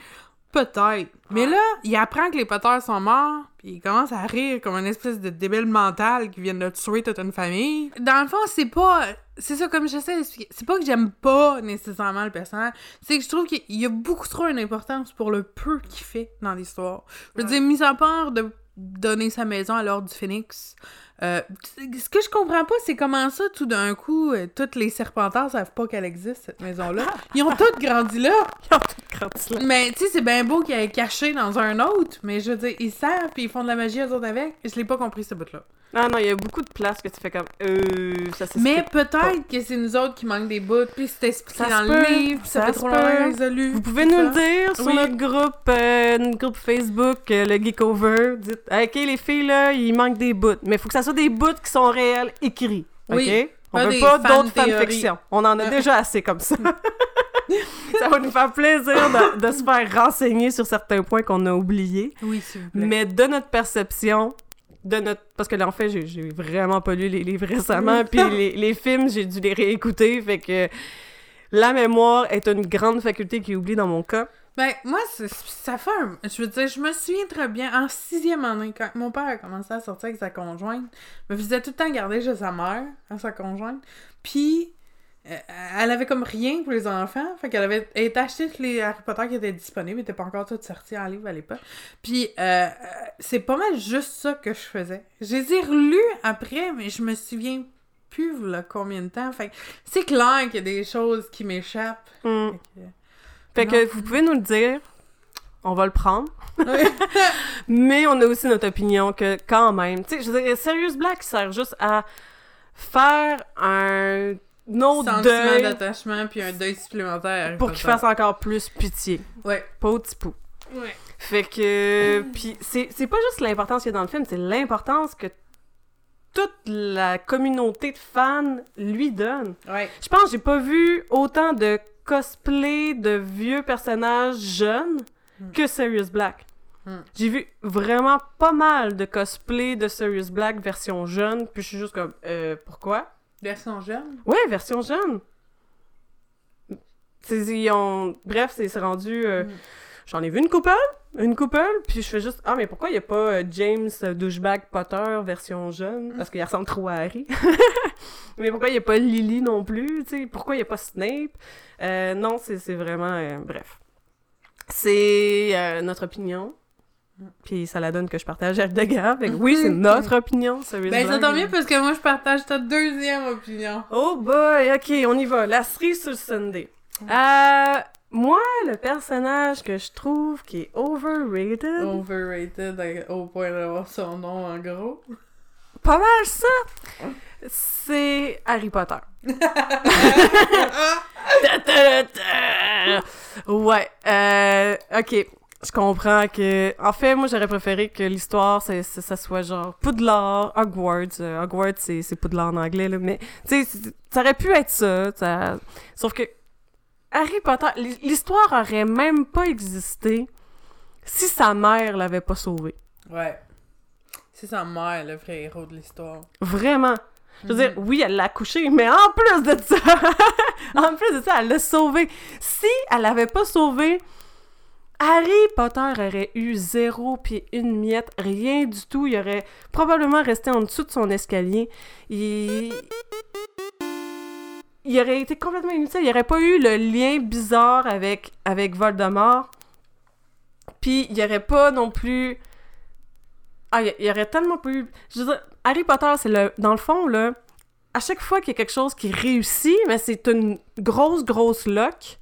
Peut-être. Mais là, il apprend que les Potter sont morts, puis il commence à rire comme une espèce de débile mental qui vient de tuer toute une famille. Dans le fond, c'est pas... C'est ça, comme j'essaie d'expliquer. C'est pas que j'aime pas nécessairement le personnage, c'est que je trouve qu'il y a beaucoup trop une importance pour le peu qu'il fait dans l'histoire. Je veux Ouais. dire, mis à part de donner sa maison à l'ordre du Phénix, euh, ce que je comprends pas, c'est comment ça, tout d'un coup, euh, toutes les serpentards savent pas qu'elle existe, cette maison-là. Ils ont toutes grandi là. Ils ont tout grandi là. Mais tu sais, c'est bien beau qu'il ait caché dans un autre, mais je veux dire, ils savent, puis ils font de la magie eux autres avec. Je l'ai pas compris, ce bout-là. Non, non, il y a beaucoup de places que tu fais comme... Euh... Ça Mais peut-être que c'est nous autres qui manquent des bouts, puis c'est expliqué dans le livre, puis ça, ça fait trop longtemps résolu. Vous pouvez nous le dire sur Oui. notre groupe, euh, notre groupe Facebook, euh, le Geekover. Dites, ok, les filles, là, il manque des bouts. Mais il faut que ça soit des bouts qui sont réels, écrits. Ok? On pas veut pas d'autres fanfictions. On en a déjà assez comme ça. ça va nous faire plaisir de, de se faire renseigner sur certains points qu'on a oubliés. Oui, s'il vous plaît. Mais de notre perception, de notre... Parce que là, en fait, j'ai- j'ai vraiment pas lu les livres récemment, puis les, les films, j'ai dû les réécouter, fait que la mémoire est une grande faculté qui oublie dans mon cas. Ben, moi, c'est- ça fait un... Je veux dire, je me souviens très bien, en sixième année, quand mon père a commencé à sortir avec sa conjointe, me faisait tout le temps garder chez sa mère, à sa conjointe, puis euh, elle avait comme rien pour les enfants, fait qu'elle avait acheté tous les Harry Potter qui étaient disponibles, ils étaient pas encore tous sortis en livre à l'époque, puis euh, euh, c'est pas mal juste ça que je faisais. Je les ai relus après, mais je me souviens plus là, combien de temps, fait que c'est clair qu'il y a des choses qui m'échappent. Hmm. Fait que- vous pouvez nous le dire, on va le prendre, mais on a aussi notre opinion que quand même, tu sais, je Serious Black sert juste à faire un autre sentiment deuil d'attachement puis un deuil supplémentaire. Pour qu'il fasse encore plus pitié, Ouais. pas au petit pou. Ouais. Fait que, puis c'est c'est pas juste l'importance qu'il y a dans le film, c'est l'importance que toute la communauté de fans lui donne. Ouais. Je pense que j'ai pas vu autant de cosplay de vieux personnages jeunes Hmm. que Sirius Black. Hmm. J'ai vu vraiment pas mal de cosplay de Sirius Black version jeune, puis je suis juste comme euh, pourquoi? Version jeune? Ouais, version jeune. Ils ont... Bref, c'est c'est rendu. euh, Hmm. J'en ai vu une couple, une couple, puis je fais juste ah mais pourquoi il y a pas euh, James euh, douchebag Potter version jeune? Parce qu'il ressemble trop à Harry. mais pourquoi il y a pas Lily non plus, tu sais, pourquoi il y a pas Snape? Euh, non, c'est c'est vraiment euh, bref. C'est euh, notre opinion. Puis ça la donne que je partage avec Degas. Fait que oui, c'est notre opinion. Sirius Ben, ça tombe bien parce que moi, je partage ta deuxième opinion. Oh boy, ok, on y va. La cerise sur le Sunday. Euh, moi, le personnage que je trouve qui est overrated, Overrated à- au point d'avoir son nom en gros. pas mal ça, c'est Harry Potter. Ouais, euh, ok. Je comprends que... En fait, moi, j'aurais préféré que l'histoire, ça, ça, ça soit genre Poudlard, Hogwarts. Euh, Hogwarts, c'est Poudlard en anglais, là, mais... Tu sais, ça aurait pu être ça, ça... Sauf que Harry Potter... l'hi- L'histoire aurait même pas existé si sa mère l'avait pas sauvé. Ouais. C'est sa mère, le vrai héros de l'histoire. Vraiment. Je veux dire, Mhm. oui, elle l'a accouché, mais en plus de ça, en plus de ça, elle l'a sauvé. Si elle l'avait pas sauvé, Harry Potter aurait eu zéro puis une miette, rien du tout. Il aurait probablement resté en dessous de son escalier. Il... Il aurait été complètement inutile. Il n'y aurait pas eu le lien bizarre avec, avec Voldemort. Puis il n'y aurait pas non plus... Ah, il y- aurait tellement pas eu... Je veux dire, Harry Potter, c'est le... Dans le fond, là, à chaque fois qu'il y a quelque chose qui réussit, mais c'est une grosse, grosse luck,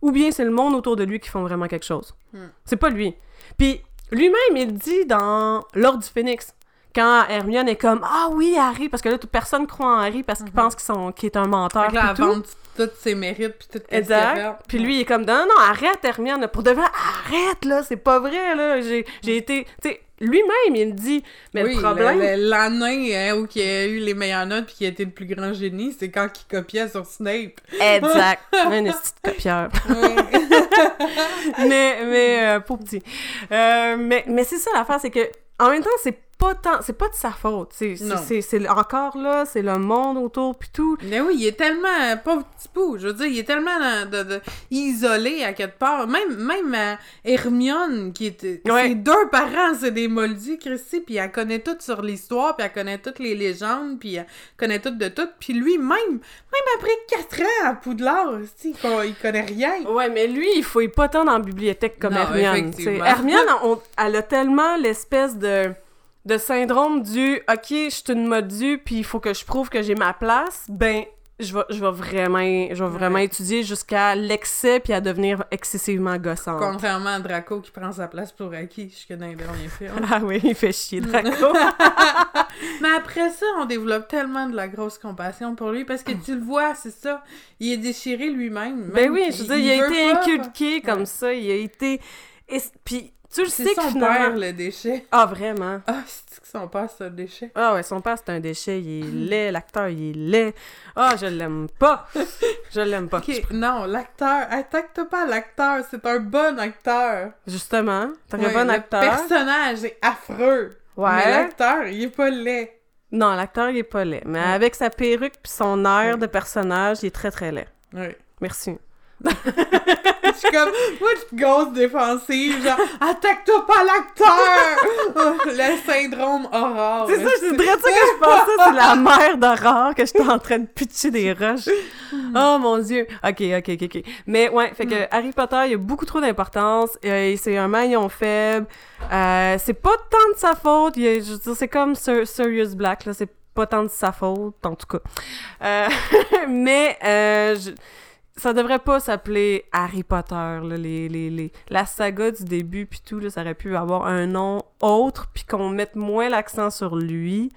ou bien c'est le monde autour de lui qui font vraiment quelque chose. Hmm. C'est pas lui. Puis lui-même, il dit dans L'Ordre du Phénix, quand Hermione est comme ah oui Harry parce que là toute personne croit en Harry parce qu'il pense qu'ils sont qu'il est un menteur là, elle tout. tous ses mérites, puis tout Exact. Puis lui, il est comme, non, non, arrête, Hermione. Pour de vrai, arrête, là, c'est pas vrai, là. J'ai j'ai été. Tu sais, lui-même, il me dit, mais oui, le problème. l'année hein, où il a eu les meilleures notes puis qui a été le plus grand génie, c'est quand il copiait sur Snape. Exact. un petit copieur. mais, mais, euh, pour petit. Euh, mais mais c'est ça l'affaire, c'est que, en même temps, c'est pas tant. C'est pas de sa faute. C'est encore là, c'est le monde autour, puis tout. Mais oui, il est tellement pauvre petit pou. Je veux dire, il est tellement de- de- isolé à quelque part. Même, même euh, Hermione, qui était. Ouais. Ses deux parents, c'est des moldus, Christy, puis elle connaît tout sur l'histoire, puis elle connaît toutes les légendes, puis elle connaît tout de tout. Puis lui, même, même après quatre ans à Poudlard, il, il connaît rien. Ouais, mais lui, il fouille pas tant dans la bibliothèque comme Non, Hermione. Hermione, on- elle a tellement l'espèce de, de syndrome du « OK, je suis une modue, puis il faut que je prouve que j'ai ma place », ben, je vais, je vais vraiment, je vais vraiment Ouais. étudier jusqu'à l'excès, puis à devenir excessivement gossante. Contrairement à Draco qui prend sa place pour acquis jusque dans les derniers films. Ah oui, il fait chier, Draco. Mais après ça, on développe tellement de la grosse compassion pour lui parce que tu le vois, c'est ça. Il est déchiré lui-même. ben oui, je veux dire, il, a été pas. inculqué comme Ouais. ça, il a été... et- Puis tu le sais que son finalement... père, le déchet. Ah, vraiment? Ah, c'est que son père, c'est un déchet? Ah ouais, son père, c'est un déchet, il est laid, l'acteur, il est laid. Ah, je l'aime pas. Je l'aime pas. Non, l'acteur. Attaque-toi pas l'acteur, c'est un bon acteur. Justement, t'as Ouais, un bon le acteur. personnage est affreux. Mais Ouais. l'acteur, il est pas laid. Non, l'acteur, il est pas laid. Mais Ouais. avec sa perruque puis son air Ouais. de personnage, il est très très laid. Merci. Je suis comme, moi, je gosse défensive, genre, attaque-toi pas l'acteur! le syndrome horreur. C'est ça, c'est vrai ça que je pensais, c'est la mère d'horreur que j'étais en train de pitcher des roches. Oh mon dieu. Ok, ok, ok, ok. Mais ouais, fait que Harry Potter, il y a beaucoup trop d'importance. euh, c'est un maillon faible. Euh, c'est pas tant de sa faute. il a- je veux dire, c'est comme Sir- Sirius Black, là. C'est pas tant de sa faute, en tout cas. Euh, mais euh, je- ça devrait pas s'appeler Harry Potter, là, les, les, les, la saga du début puis tout, là, ça aurait pu avoir un nom autre puis qu'on mette moins l'accent sur lui.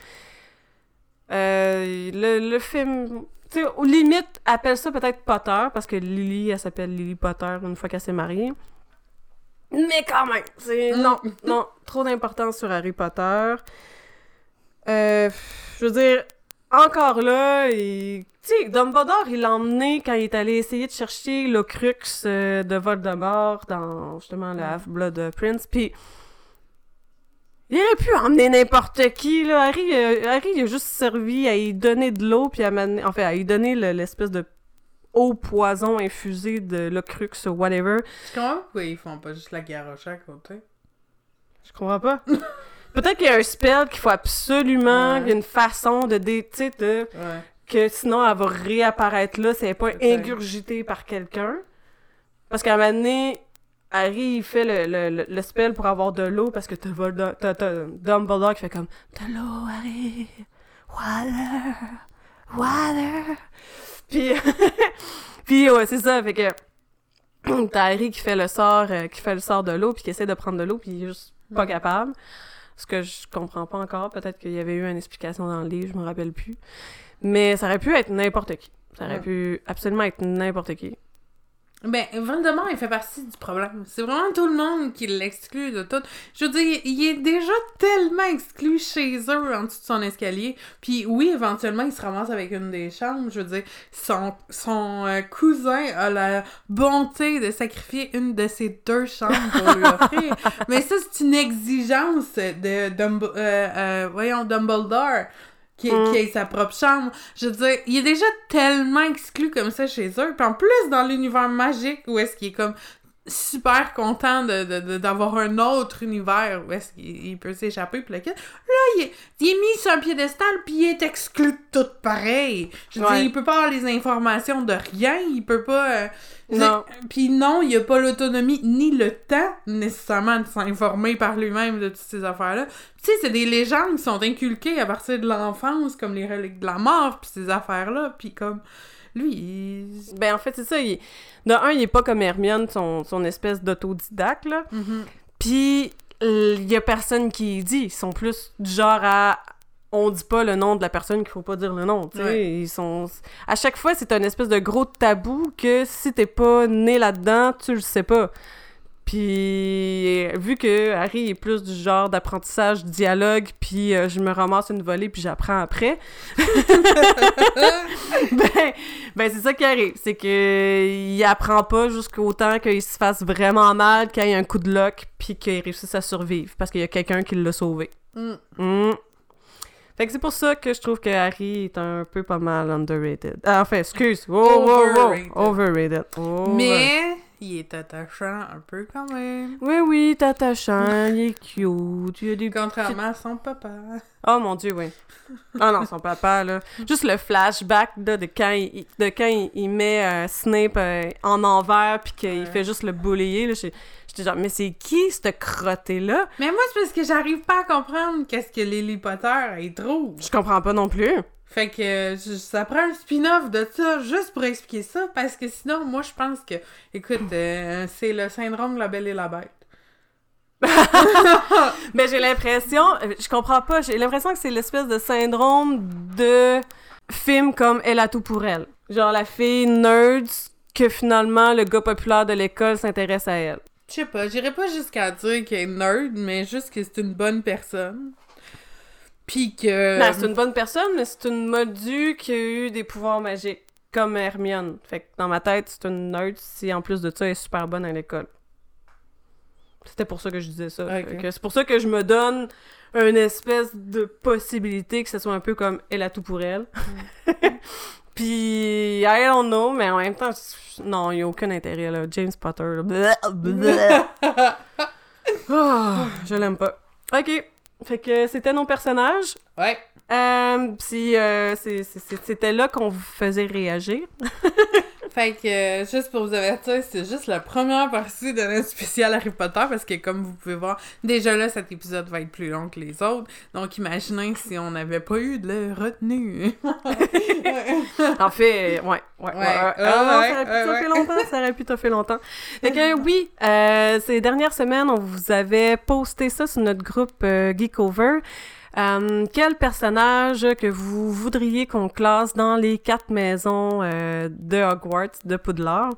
Euh, le, le film, tu sais, aux limites, appelle ça peut-être Potter parce que Lily, elle s'appelle Lily Potter une fois qu'elle s'est mariée. Mais quand même, c'est non, non, trop d'importance sur Harry Potter. Euh, je veux dire, encore là, il... tu sais, Dumbledore, il l'a emmené quand il est allé essayer de chercher l'Ocrux euh, de Voldemort dans, justement, le. Half-Blood Prince, puis il aurait pu emmener n'importe qui, là. Harry, euh, Harry, il a juste servi à y donner de l'eau, puis à m'amener- en fait, à y donner le- l'espèce de eau poison infusée de l'Ocrux ou whatever. Je comprends pas pourquoi ils font pas juste la garoche à côté. Je comprends pas. Peut-être qu'il y a un spell qu'il faut absolument, Ouais. une façon de, dé- de Ouais. que sinon elle va réapparaître là n'est pas ingurgitée par quelqu'un. Parce qu'à un moment donné, Harry il fait le, le, le- spell pour avoir de l'eau parce que t'as, Dumbledore qui fait comme De l'eau, Harry! Water! Water! Puis, puis ouais, c'est ça, fait que t'as Harry qui fait le sort, euh, qui fait le sort de l'eau puis qui essaie de prendre de l'eau puis il est juste pas capable. Ce que je comprends pas encore. Peut-être qu'il y avait eu une explication dans le livre, je me rappelle plus. Mais ça aurait pu être n'importe qui. Ça aurait Ouais. pu absolument être n'importe qui. Ben, Voldemort, il fait partie du problème. C'est vraiment tout le monde qui l'exclut de tout. Je veux dire, il est déjà tellement exclu chez eux en dessous de son escalier. Puis oui, éventuellement, il se ramasse avec une des chambres. Je veux dire, son, son euh, cousin a la bonté de sacrifier une de ses deux chambres pour lui offrir. Mais ça, c'est une exigence de Dumb- euh, euh, voyons, Dumbledore. Qui, Mm. qui ait sa propre chambre. Je veux dire, il est déjà tellement exclu comme ça chez eux. Puis en plus, dans l'univers magique, où est-ce qu'il est comme super content de, de- de- d'avoir un autre univers où est-ce qu'il il peut s'échapper puis le. Là, il est, il est mis sur un piédestal puis il est exclu de tout pareil. Je veux Ouais. dire, il peut pas avoir les informations de rien, il peut pas... euh, Non. Puis non, il a pas l'autonomie ni le temps nécessairement de s'informer par lui-même de toutes ces affaires-là. Tu sais, c'est des légendes qui sont inculquées à partir de l'enfance, comme les reliques de la mort puis ces affaires-là, puis comme... Lui, il... Ben, en fait, c'est ça. il- De un, il est pas comme Hermione, son, son espèce d'autodidacte, là. Mhm. Puis il y a personne qui dit. Ils sont plus du genre à on dit pas le nom de la personne qu'il faut pas dire le nom. Ouais. Ils sont... À chaque fois, c'est un espèce de gros tabou que si t'es pas né là-dedans, tu le sais pas. Puis, vu que Harry est plus du genre d'apprentissage, dialogue, puis euh, je me ramasse une volée, puis j'apprends après, ben, ben c'est ça qui arrive. C'est que il apprend pas jusqu'au temps qu'il se fasse vraiment mal, qu'il y ait un coup de lock, puis qu'il réussisse à survivre, parce qu'il y a quelqu'un qui l'a sauvé. Mm. Mm. Fait que c'est pour ça que je trouve que Harry est un peu pas mal underrated. Ah, enfin, excuse. Overrated. Overrated. Over- Mais il est attachant un peu quand même. Oui, oui, t'es attachant, il est cute, il a des... Contrairement à son papa. Oh mon dieu, oui. Ah non, son papa, là. Juste le flashback là, de quand il, de quand il, il met euh, Snape euh, en envers puis qu'il Ouais. fait juste le boulier, J'étais genre, mais c'est qui, ce crotté-là? Mais moi, c'est parce que j'arrive pas à comprendre qu'est-ce que Lily Potter elle trouve. Je comprends pas non plus. Fait que ça prend un spin-off de ça juste pour expliquer ça parce que sinon, moi, je pense que, écoute, euh, c'est le syndrome de la belle et la bête. Mais j'ai l'impression, euh, je comprends pas, j'ai l'impression que c'est l'espèce de syndrome de film comme Elle a tout pour elle. Genre la fille nerd que finalement le gars populaire de l'école s'intéresse à elle. Je sais pas, j'irais pas jusqu'à dire qu'elle est nerd, mais juste que c'est une bonne personne. Puis que. Ben, c'est une bonne personne, mais c'est une modue qui a eu des pouvoirs magiques, comme Hermione. Fait que dans ma tête, c'est une nerd si en plus de ça, elle est super bonne à l'école. C'était pour ça que je disais ça. Ok. Fait que C'est pour ça que je me donne une espèce de possibilité que ce soit un peu comme elle a tout pour elle. Puis, I don't know, mais en même temps, non, il n'y a aucun intérêt, là. James Potter, là. Bleh, bleh. Ah, je l'aime pas. Ok, fait que c'était nos personnages. Ouais. Euh, puis euh, c'était là qu'on vous faisait réagir. Fait que, euh, juste pour vous avertir, c'est juste la première partie de notre spécial Harry Potter parce que, comme vous pouvez voir, déjà là, cet épisode va être plus long que les autres. Donc, imaginez si on n'avait pas eu de retenue. En fait, ouais, ouais, ouais. ouais. Ouais, Ah, ça aurait pu ouais. longtemps, ça aurait pu toffer longtemps. Fait que oui, euh, ces dernières semaines, on vous avait posté ça sur notre groupe euh, Geekover. Euh, quel personnage que vous voudriez qu'on classe dans les quatre maisons euh, de Hogwarts, de Poudlard?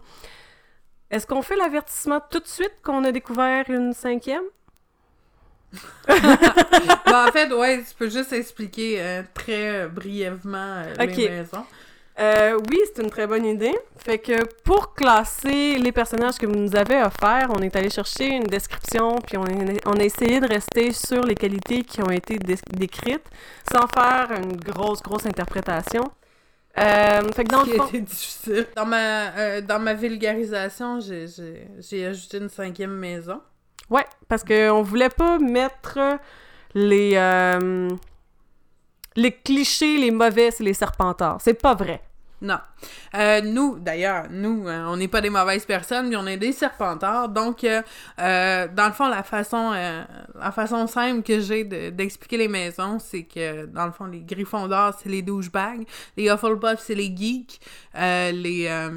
Est-ce qu'on fait l'avertissement tout de suite qu'on a découvert une cinquième? Ben, en fait, ouais, tu peux juste expliquer euh, très brièvement les maisons. Euh, oui, c'est une très bonne idée. Fait que pour classer les personnages que vous nous avez offerts, on est allé chercher une description, puis on a, on a essayé de rester sur les qualités qui ont été dé- décrites, sans faire une grosse, grosse interprétation. Euh, fait que dans Ce le qui fond... était difficile. Dans ma, euh, dans ma vulgarisation, j'ai- ajouté une cinquième maison. Ouais, parce qu'on voulait pas mettre les... les clichés, les mauvais, c'est les serpentards. C'est pas vrai. Non. Euh, nous, d'ailleurs, nous, euh, on n'est pas des mauvaises personnes, mais on est des serpentards. Donc, euh, euh, dans le fond, la façon, euh, la façon simple que j'ai de- d'expliquer les maisons, c'est que, dans le fond, les Gryffondors, c'est les douchebags. Les Hufflepuff, c'est les geeks. euh, les, euh,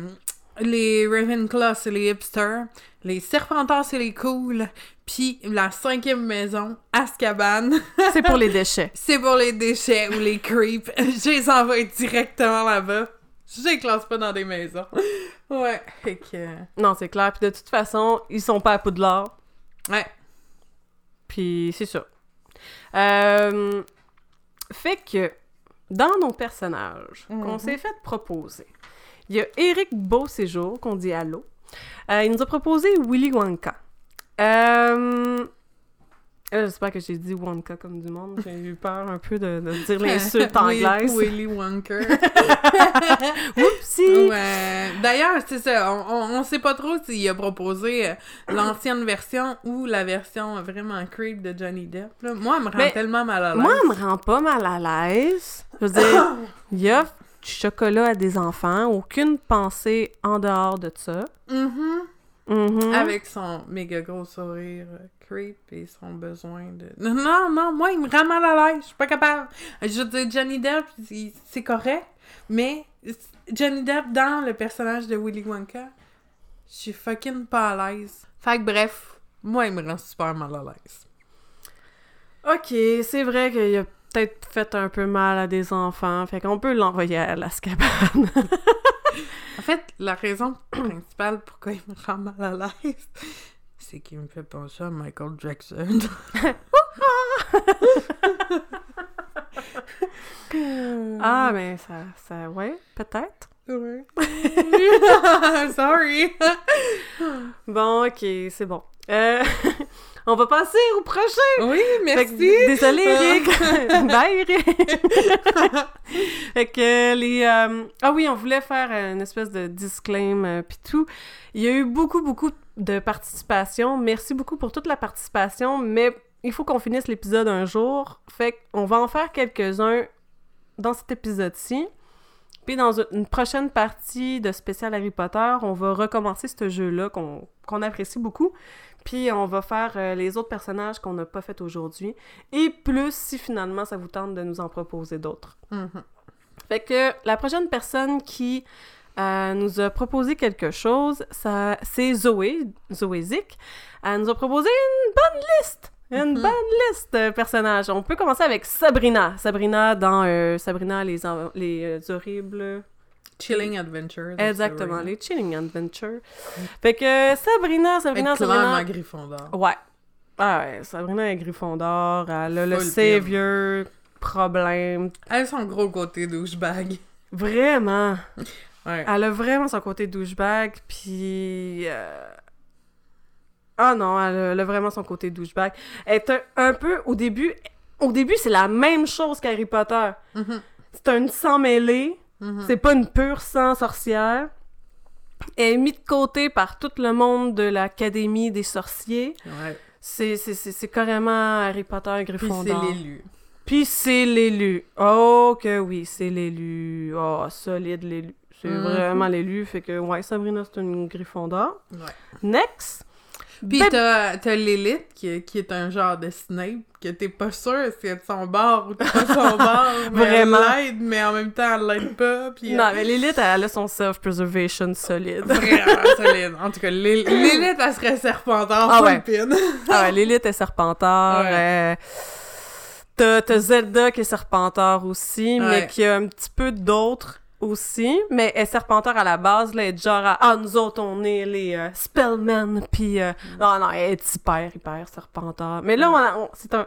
les Ravenclaw, c'est les hipsters. Les Serpentards, c'est les cools. Puis, la cinquième maison, Azkaban, C'est pour les déchets. c'est pour les déchets ou les creeps. Je les envoie directement là-bas. Je les classe pas dans des maisons. Ouais, fait que... Non, c'est clair. Puis de toute façon, ils sont pas à Poudlard. Ouais. Puis c'est ça. Euh, fait que dans nos personnages qu'on Mhm. s'est fait proposer, il y a Eric Beauséjour, qu'on dit Allô. Euh, il nous a proposé Willy Wonka. Euh, euh, J'espère que j'ai dit Wonka comme du monde. J'ai eu peur un peu de, de dire l'insulte anglaise. Willy Wonka. Oupsie! ouais. D'ailleurs, c'est ça, on, on, on sait pas trop s'il a proposé euh, l'ancienne version ou la version vraiment creep de Johnny Depp. là. Moi, elle me rend Mais tellement mal à l'aise. Moi, elle me rend pas mal à l'aise. Je veux dire, il offre du chocolat à des enfants, aucune pensée en dehors de ça. Mhm. Mhm. Avec son méga gros sourire euh, creep et son besoin de... Non, non, non, moi, il me rend mal à l'aise. Je suis pas capable. Je veux dire, Johnny Depp, c'est correct, mais Johnny Depp dans le personnage de Willy Wonka, je suis fucking pas à l'aise. Fait que bref, moi, il me rend super mal à l'aise. Ok, c'est vrai qu'il a peut-être fait un peu mal à des enfants, fait qu'on peut l'envoyer à la scabane. En fait, la raison principale pourquoi il me rend mal à l'aise, c'est qu'il me fait penser à Michael Jackson. ah, mais ça, ça, ouais, peut-être. Ouais. Sorry. Bon, ok, c'est bon. Euh, on va passer au prochain! Oui, merci. que, désolé, Eric! Bye, Eric! fait que les... euh, Ah oui, on voulait faire une espèce de disclaim euh, pis tout. Il y a eu beaucoup, beaucoup de participation. Merci beaucoup pour toute la participation, mais il faut qu'on finisse l'épisode un jour. Fait qu'on va en faire quelques-uns dans cet épisode-ci. Puis dans une prochaine partie de spécial Harry Potter, on va recommencer ce jeu-là qu'on apprécie beaucoup. Puis on va faire euh, les autres personnages qu'on n'a pas fait aujourd'hui. Et plus si finalement ça vous tente de nous en proposer d'autres. Mhm. Fait que la prochaine personne qui euh, nous a proposé quelque chose, ça, c'est Zoé, Zoé Zik. Elle nous a proposé une bonne liste! Une Mhm. bonne liste de personnages. On peut commencer avec Sabrina. Sabrina dans euh, Sabrina les, les euh, horribles... Chilling Adventure. de Exactement, Sabrina. les Chilling Adventure. Fait que Sabrina, Sabrina, Sabrina... Gryffondor. Ouais. Ah ouais, Sabrina est Gryffondor, elle a le savior problème. Elle a son gros côté douchebag. Vraiment. Ouais. Elle a vraiment son côté douchebag, puis... euh, Ah non, elle a, elle a vraiment son côté douchebag. Elle est un, un peu, au début... Au début, c'est la même chose qu'Harry Potter. Mhm. C'est un sang mêlé, Mhm. c'est pas une pure sang sorcière. Elle est mise de côté par tout le monde de l'Académie des sorciers. Ouais. C'est, carrément Harry Potter Puis Gryffondor. c'est l'élu. Puis c'est l'élu. Oh que oui, c'est l'élu. Oh, solide l'élu. C'est Mhm. vraiment l'élu. Fait que, ouais, Sabrina, c'est une Gryffondor. Ouais. Next. Puis Beb- t'as, t'as Lilith, qui, qui est un genre de Snape, que t'es pas sûr si elle est de son bord ou t'es pas de son bord. mais Vraiment. Elle l'aide, mais en même temps, elle l'aide pas. Non, mais Lilith, elle a son self-preservation solide. Vraiment solide. En tout cas, Lil- Lilith, elle serait serpentard Ah ouais. ah ouais, Lilith est Serpentard. Ouais. euh, T'as, Zelda qui est Serpentard aussi, mais qui a un petit peu d'autres aussi. Mais elle est Serpentard à la base, là, elle est genre à, Ah, nous autres, on est les euh, Spellmen, pis... euh, Non, non, elle est hyper, hyper Serpentard. Mais là, on, a- on- c'est un...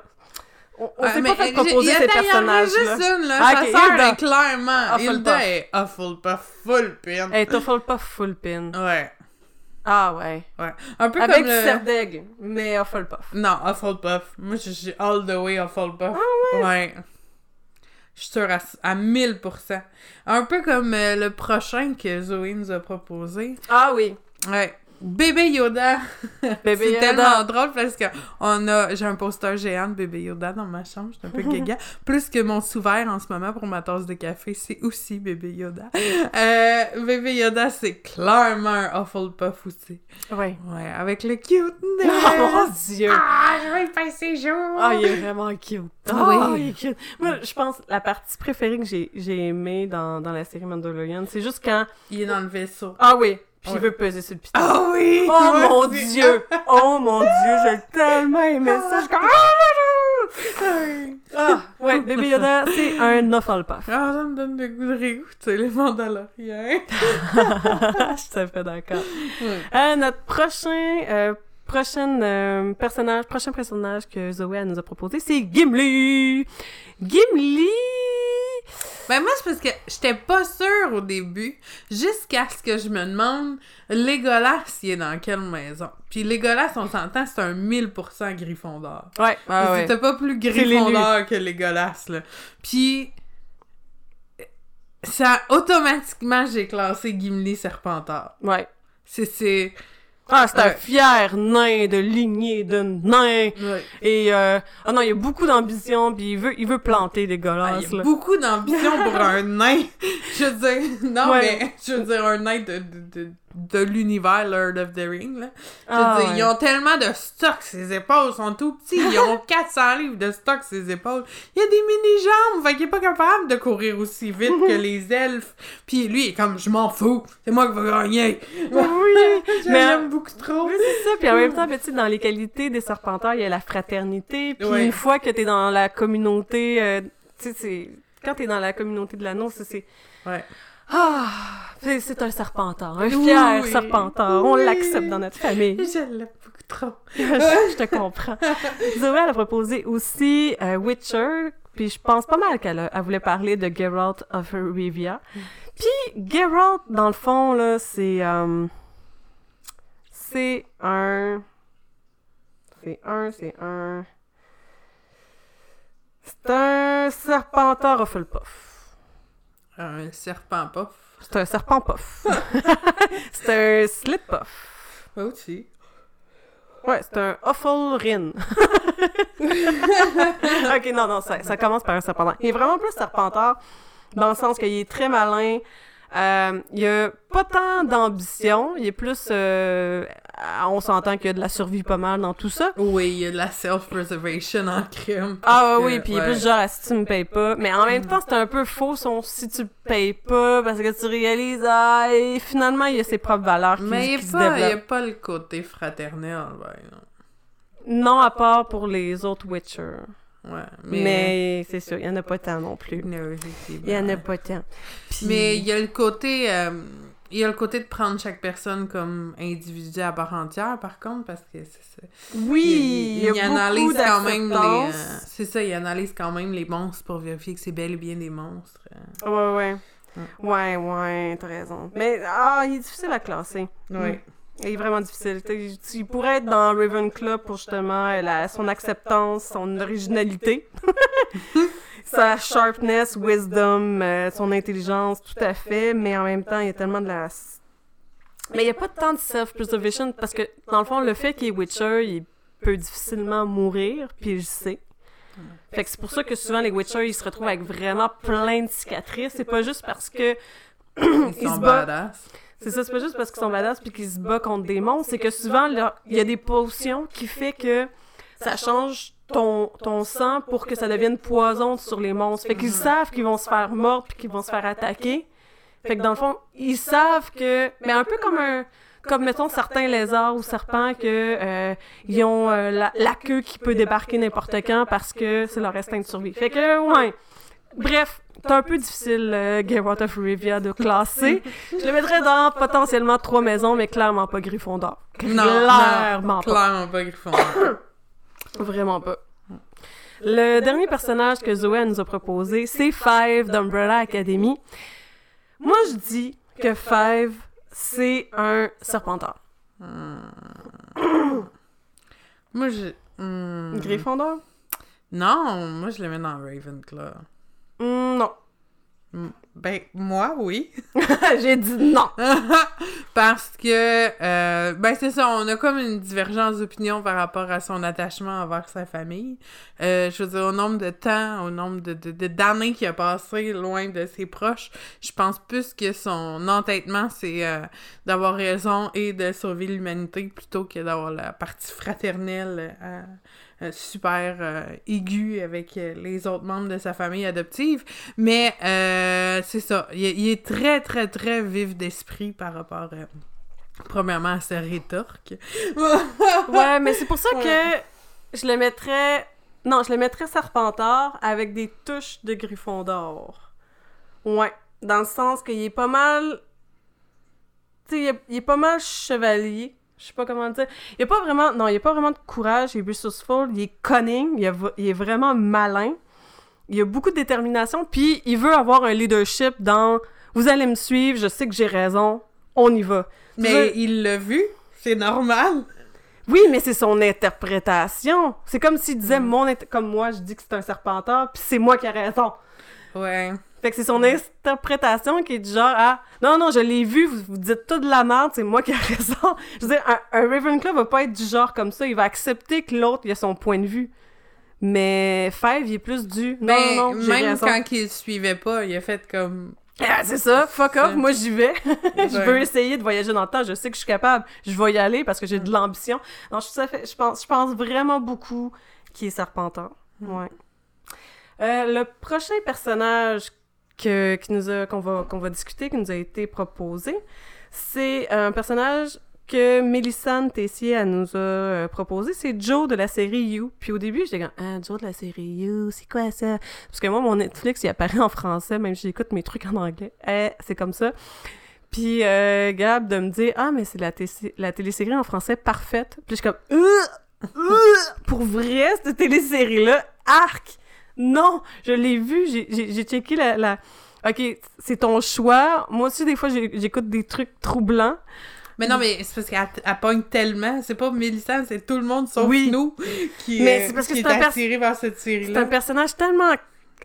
On, on Ouais, s'est pas fait proposer ces personnages-là. juste une, là. Ah, Sa ok, sœur est clairement... Hufflepuff. Hilda est Hufflepuff full pin. Elle est Hufflepuff full pin. Ouais. Ah ouais. Ouais. Un peu Avec comme le... Serdaigle, mais Hufflepuff. Non, Hufflepuff. Moi, je suis all the way Hufflepuff. Ah ouais? Je suis sûre à, à 1000%. Un peu comme euh, le prochain que Zoé nous a proposé. Ah oui. Ouais. Bébé Yoda. Bébé c'est tellement drôle parce que on a j'ai un poster géant de bébé Yoda dans ma chambre, je suis un peu gaga. Plus que mon sous-verre en ce moment pour ma tasse de café, c'est aussi bébé Yoda. Euh, bébé Yoda, c'est clairement un Hufflepuff aussi. Ouais. Ouais, avec le cute Oh mon dieu. Ah, je vais passer jour. Ah, il est vraiment cute. Ah Ah, oui. il est cute. Moi, je pense la partie préférée que j'ai, j'ai aimée dans, dans la série Mandalorian, c'est juste quand... Il est dans le vaisseau. Ah oui, puis il Ouais. veut peser sur le piton. Ah oui! Oh mon aussi. dieu! Oh mon dieu, j'ai tellement aimé ça. Je comme... Ah, ouais, Bébé Yoda, c'est un Hufflepuff. Ah, ça me donne le goût de réécouter les Mandaloriens. je suis tout à fait d'accord. Ouais. Euh, notre prochain, euh, prochain euh, personnage, prochain personnage que Zoé nous a proposé, c'est Gimli. Gimli. Ben moi, c'est parce que j'étais pas sûre au début, jusqu'à ce que je me demande Legolas, il est dans quelle maison? Puis Legolas, on s'entend, c'est un 1000% Gryffondor. Ouais, ah ouais. C'était pas plus. Gryffondor que Legolas, là. Puis... Ça, automatiquement, j'ai classé Gimli Serpentard. Ouais. C'est... Ah, c'est un Ouais. fier nain de lignée de nain. Ouais. Et euh, ah non, il a beaucoup d'ambition, puis il veut, il veut planter des Ah, gosses, il y a là. beaucoup d'ambition pour un nain. Je veux dire, non, Ouais. mais je veux dire, un nain de, de, de, de l'univers Lord of the Rings, là. Je veux Ah, dire, ouais. ils ont tellement de stock, ses épaules sont tout petits. Ils ont 400 livres de stock, ses épaules. Il y a des mini-jambes, fait qu'il est pas capable de courir aussi vite que les elfes. Puis lui, il est comme, je m'en fous, c'est moi qui vais gagner. Oui, l'aime beaucoup trop. Oui, c'est ça. Puis en même temps, ben, dans les qualités des serpenteurs, il y a la fraternité. Puis Ouais. une fois que t'es dans la communauté, euh, tu sais. Quand t'es dans la communauté de l'anneau, c'est- c'est... Ouais. Ah! C'est un serpenteur, un Oui, fier oui. serpenteur. On Oui. l'accepte dans notre famille. Je l'aime beaucoup trop. je, te comprends. Zoé, elle a proposé aussi euh, Witcher, puis je pense pas mal qu'elle a- elle voulait parler de Geralt of Rivia. Puis Geralt, dans le fond, là, c'est... euh, c'est un... C'est un, c'est un... C'est un serpenteur Hufflepuff. Un serpent puff. C'est un serpent puff. c'est un slitpuff. Moi aussi. Ouais, c'est un Hufflerin. ok, non, non, ça, ça commence par un serpenteur. Il est vraiment plus serpenteur dans le sens qu'il est très malin. Euh, il a pas tant d'ambition. Il est plus. euh, on s'entend qu'il y a de la survie pas mal dans tout ça. Oui, il y a de la self-preservation en crime. Ah oui, puis il est plus genre ah, si tu me payes pas. Mais en même temps, c'est un peu faux son si tu payes pas parce que tu réalises ah et finalement il y a ses propres valeurs qui, Mais il n'y a, pas le côté fraternel, ben, non. Non, à part pour les autres Witcher. Ouais, Mais, mais... c'est sûr, il y en a pas tant non plus. Il y en a pas tant. Puis- Mais il y a le côté... euh, il y a le côté de prendre chaque personne comme individu à part entière, par contre, parce que c'est ça. Oui, il y a, beaucoup analyse quand même les... euh, c'est ça, il analyse quand même les monstres pour vérifier que c'est bel et bien des monstres. euh. Ouais, ouais. Ouais, ouais, t'as raison. Mais, ah, il est difficile à classer. Ouais. Il est vraiment difficile. Il pourrait être dans Ravenclaw pour justement la- son acceptance, son originalité, sa sharpness, wisdom, euh, son intelligence, tout à fait. Mais en même temps, il y a tellement de la... Mais il n'y a pas tant de self-preservation parce que, dans le fond, le fait qu'il est Witcher, il peut difficilement mourir, puis il le sait. Fait que c'est pour ça que souvent les Witcher, ils se retrouvent avec vraiment plein de cicatrices. C'est pas juste parce que Ils Il sont se badass. C'est ça, c'est pas juste parce qu'ils sont badass puis qu'ils se battent contre des monstres, c'est que souvent, il y a des potions qui fait que ça change ton, ton sang pour que ça devienne poison sur les monstres. Fait qu'ils savent qu'ils vont se faire mordre puis qu'ils vont se faire attaquer. Fait que dans le fond, ils savent que... Mais un peu comme un... Comme, mettons, certains lézards ou serpents que euh, ils ont euh, la, la queue qui peut débarquer n'importe quand parce que c'est leur instinct de survie. Fait que, ouais... Bref, c'est un peu difficile, euh, Geralt of Rivia, de classer. Je le mettrais dans potentiellement trois maisons, mais clairement pas Gryffondor. Non, Clairement non, pas. clairement pas Griffon. Vraiment pas. Le dernier personnage que Zoé nous a proposé, c'est Five d'Umbrella Academy. Moi, je dis que Five, c'est un serpenteur. moi, je... hmm. Gryffondor? Non, moi, je le mets dans Ravenclaw. Hmm, non. Hmm. Ben, moi, oui. J'ai dit non. Parce que, euh, ben c'est ça, on a comme une divergence d'opinion par rapport à son attachement envers sa famille. Euh, je veux dire, au nombre de temps, au nombre de, d'années qu'il a passé loin de ses proches, je pense plus que son entêtement, c'est euh, d'avoir raison et de sauver l'humanité plutôt que d'avoir la partie fraternelle euh, super euh, aiguë avec euh, les autres membres de sa famille adoptive. Mais c'est ça, il, est- il est très, très, très vif d'esprit par rapport, premièrement, à sa rétorque. Ouais, mais c'est pour ça que je le mettrais... Non, je le mettrais serpentard avec des touches de Gryffondor. Ouais. Dans le sens qu'il est pas mal... Tu sais, il est pas mal chevalier. Je sais pas comment dire. Il a pas vraiment... Non, il a pas vraiment de courage. Il est resourceful. Il est cunning. Il, a- il est vraiment malin. Il a beaucoup de détermination. Puis, il veut avoir un leadership dans... Vous allez me suivre. Je sais que j'ai raison. On y va. Mais Je- il l'a vu, c'est normal. Oui, mais c'est son interprétation. C'est comme s'il disait Mm. mon int- comme moi je dis que c'est un serpenteur, puis c'est moi qui ai raison. Ouais. Fait que c'est son interprétation qui est du genre ah non non je l'ai vu, vous, vous dites tout de la merde, c'est moi qui ai raison. Je veux dire un, un Ravenclaw va pas être du genre comme ça, il va accepter que l'autre il a son point de vue. Mais Five il est plus du non Mais non, non même raison. quand il suivait pas, il a fait comme. Ah, c'est ça, fuck off, moi j'y vais. je veux essayer de voyager dans le temps, je sais que je suis capable, je vais y aller parce que j'ai de l'ambition. Non, je, fait- pense, je pense vraiment beaucoup qu'il est serpenteur. Ouais. Euh, le prochain personnage que, qui nous a, qu'on, va, qu'on va discuter, qui nous a été proposé, c'est un personnage que Mélissane Tessier nous a euh, proposé, c'est Joe de la série You. Puis au début, j'étais comme ah, Joe de la série You, c'est quoi ça? Parce que moi mon Netflix, il apparaît en français même si j'écoute mes trucs en anglais. Eh, c'est comme ça. Puis euh, Gab de me dire ah mais c'est la, la télésérie en français parfaite. Puis je suis comme Euh! Euh! pour vrai cette télésérie là, arc. Non, je l'ai vu, j'ai- checké la, la... OK, c'est ton choix. Moi aussi, des fois, j'écoute des trucs troublants. Mais non, mais c'est parce qu'elle elle pogne tellement. C'est pas Mélissa, c'est tout le monde sauf Oui. nous qui, Mais euh, c'est parce que qui est attiré vers cette C'est un série-là. personnage tellement...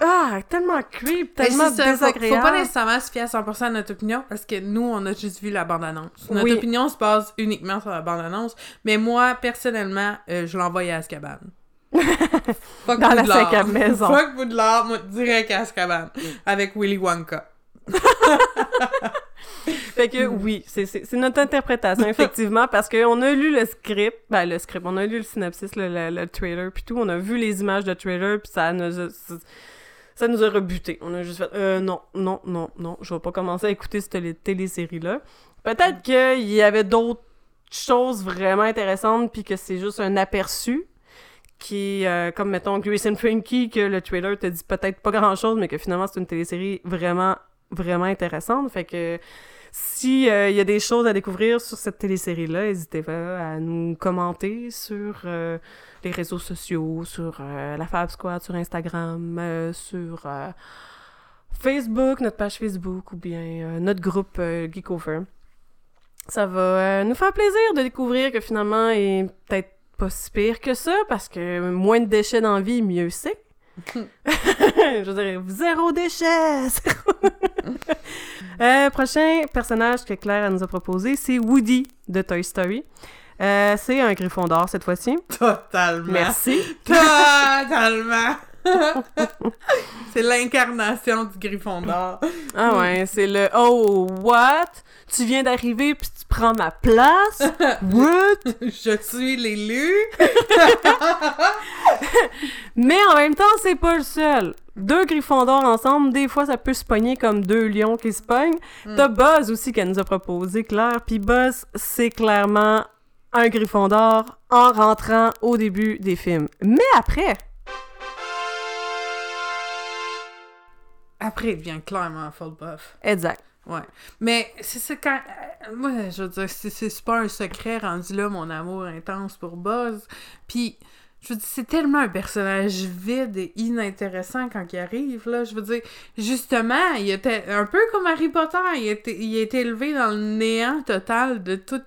Ah, tellement creep, Mais tellement c'est ça, faut- désagréable. Faut, pas nécessairement se fier à 100% à notre opinion parce que nous, on a juste vu la bande-annonce. Notre Oui. opinion se base uniquement sur la bande-annonce. Mais moi, personnellement, euh, je l'envoie à Azkaban. Fuck Dans la Poudlard. cinquième maison. Fuck Poudlard, moi, direct à Azkaban. Avec Willy Wonka. Fait que oui, c'est- notre interprétation, effectivement, parce qu'on a lu le script, ben le script, on a lu le synopsis, le, le, le trailer, puis tout, on a vu les images de trailer, puis ça nous a... Ça nous a rebuté. On a juste fait euh, non, non, non, non, je vais pas commencer à écouter cette télé- télésérie-là. Peut-être qu'il y avait d'autres choses vraiment intéressantes, puis que c'est juste un aperçu qui, euh, comme mettons Grace and Frankie, que le trailer te dit peut-être pas grand-chose, mais que finalement c'est une télésérie vraiment, vraiment intéressante. Fait que si euh, il y a des choses à découvrir sur cette télésérie-là, n'hésitez pas à nous commenter sur euh, les réseaux sociaux, sur euh, la Fab Squad, sur Instagram, euh, sur euh, Facebook, notre page Facebook ou bien euh, notre groupe euh, Geekover. Ça va euh, nous faire plaisir de découvrir que finalement, est peut-être pas si pire que ça, parce que moins de déchets dans la vie, mieux c'est. Je dire, zéro déchet! Euh, prochain personnage que Claire nous a proposé, c'est Woody de Toy Story. Euh, c'est un griffon d'or cette fois-ci. Totalement. Merci. Totalement. c'est l'incarnation du Griffon d'or. Ah ouais, c'est le Oh, what? Tu viens d'arriver puis tu prends ma place? What? Je suis l'élu. Mais en même temps, c'est pas le seul. Deux griffons d'or ensemble, des fois, ça peut se pogner comme deux lions qui se pognent. T'as Buzz aussi qu'elle nous a proposé, Claire. Puis Buzz, c'est clairement un griffon d'or en rentrant au début des films. Mais après, Après, il devient clairement full buff. exact. Ouais. Mais c'est quand. euh, moi, je veux dire, c'est pas un secret rendu là, mon amour intense pour Buzz. Puis, je veux dire, c'est tellement un personnage vide et inintéressant quand il arrive, là. Je veux dire, justement, il était un peu comme Harry Potter. Il était, il est élevé dans le néant total de tout.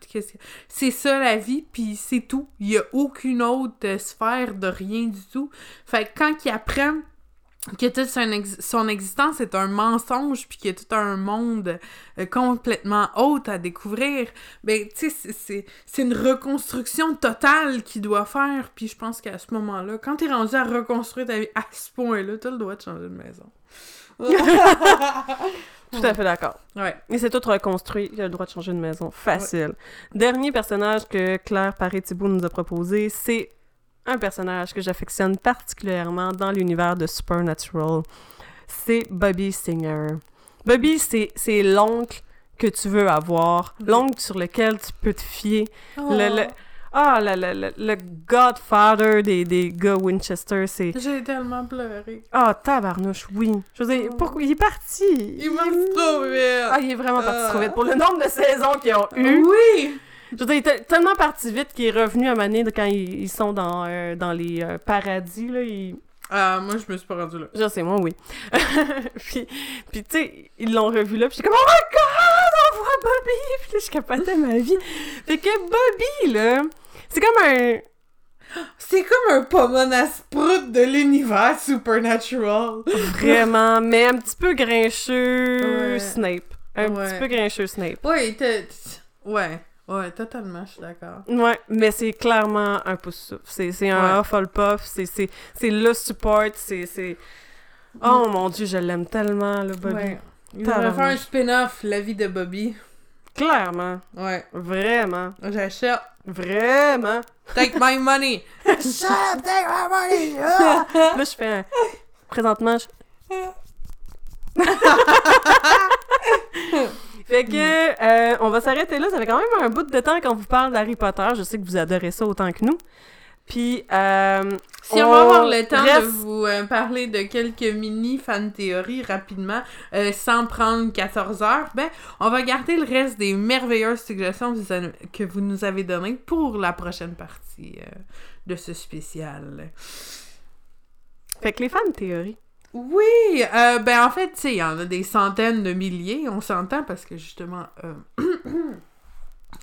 C'est ça la vie, puis c'est tout. Il y a aucune autre sphère de rien du tout. Fait que quand il apprend que toute son, ex- son existence est un mensonge puis qu'il y a tout un monde euh, complètement autre à découvrir, ben, tu sais, c'est une reconstruction totale qu'il doit faire. Puis je pense qu'à ce moment-là, quand t'es rendu à reconstruire ta vie à ce point-là, t'as le droit de changer de maison. Tout à fait d'accord. Ouais. Et c'est tout reconstruit. Il a le droit de changer de maison. Facile. Dernier personnage que Claire Paré-Thibault nous a proposé, c'est un personnage que j'affectionne particulièrement dans l'univers de Supernatural. C'est Bobby Singer. Bobby, c'est l'oncle que tu veux avoir, l'oncle sur lequel tu peux te fier. Le, le- ah, le, le, le, le godfather des, des gars Winchester, c'est... J'ai tellement pleuré. Ah, tabarnouche, oui. Je veux dire, pourquoi... Il est parti? Il m'a trop vite. Ah, il est vraiment parti Ah. trop vite. Pour le nombre de saisons qu'ils ont eu, Oui! Je veux dire, il était tellement parti vite qu'il est revenu à Mané quand ils, ils sont dans, euh, dans les euh, paradis, là. il- Ah, moi, je me suis pas rendue là. Je sais, moi, oui. puis, puis tu sais, ils l'ont revu là, puis j'étais comme « Oh my God! On voit Bobby! » Puis là, je capotais ma vie. Fait que Bobby, là, c'est comme un... C'est comme un pommon à sprout de l'univers Supernatural. Vraiment, mais un petit peu grincheux Ouais. Snape. Un Ouais. petit peu grincheux Snape. Ouais, il était... Ouais, ouais, totalement, je suis d'accord. Ouais, mais c'est clairement un pouce souffle. C'est, c'est un Ouais. Hufflepuff, c'est, c'est, c'est le support, c'est, c'est... Oh mon dieu, je l'aime tellement, le Bobby. Ouais. Il Tabarnak. faire un spin-off, La vie de Bobby. Clairement. Ouais. Vraiment. J'achète. Vraiment. Take my money! Shut up, take my money! Ah! Là, je fais un... Présentement, je... Fait que, euh, on va s'arrêter là. Ça fait quand même un bout de temps qu'on vous parle d'Harry Potter. Je sais que vous adorez ça autant que nous. Puis, euh, Si on, va avoir le reste- temps de vous euh, parler de quelques mini fan théories rapidement, euh, sans prendre 14 heures, ben, on va garder le reste des merveilleuses suggestions que vous, nous avez données pour la prochaine partie de ce spécial. Fait que les fans de théorie. Oui, euh, ben en fait, tu sais, il y en a des centaines de milliers, on s'entend, parce que justement, euh,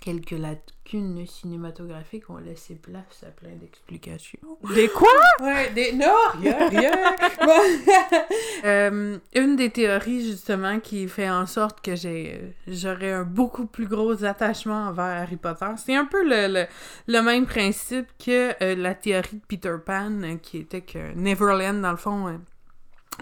quelques lacunes cinématographiques ont laissé place à plein d'explications. Des quoi? Ouais, des... Non, rien, rien! Euh, une des théories, justement, qui fait en sorte que j'ai j'aurais un beaucoup plus gros attachement envers Harry Potter, c'est un peu le, le, le même principe que la théorie de Peter Pan, qui était que Neverland, dans le fond...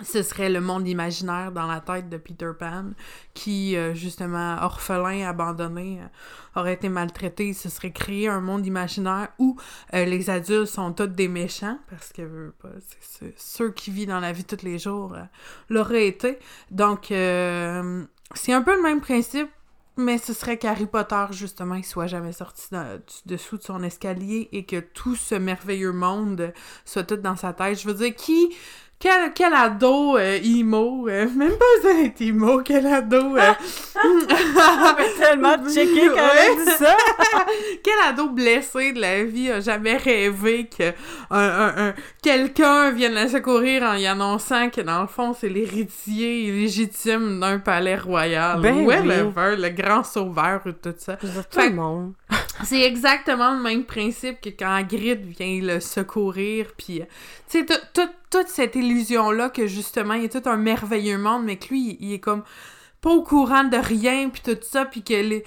ce serait le monde imaginaire dans la tête de Peter Pan, qui, euh, justement, orphelin, abandonné, euh, aurait été maltraité. Se serait créé un monde imaginaire où euh, les adultes sont tous des méchants, parce que c'est ceux qui vivent dans la vie tous les jours l'auraient été. Donc, c'est un peu le même principe, mais ce serait qu'Harry Potter, justement, il soit jamais sorti dans- dessous de son escalier et que tout ce merveilleux monde soit tout dans sa tête. Je veux dire, qui... Quel, quel ado euh, emo, euh, même pas besoin d'être emo, quel ado... euh, tellement checké quand Ouais. dit ça. quel ado blessé de la vie a jamais rêvé que un, un- un- quelqu'un vienne le secourir en y annonçant que dans le fond c'est l'héritier illégitime d'un palais royal? Ben Whatever, le grand sauveur ou tout ça. Tout Fait- le monde. C'est exactement le même principe que quand Hagrid vient le secourir, puis... euh, Tu toute cette illusion-là que, justement, il y a tout un merveilleux monde, mais que lui, il, est comme pas au courant de rien, puis tout ça, puis que les...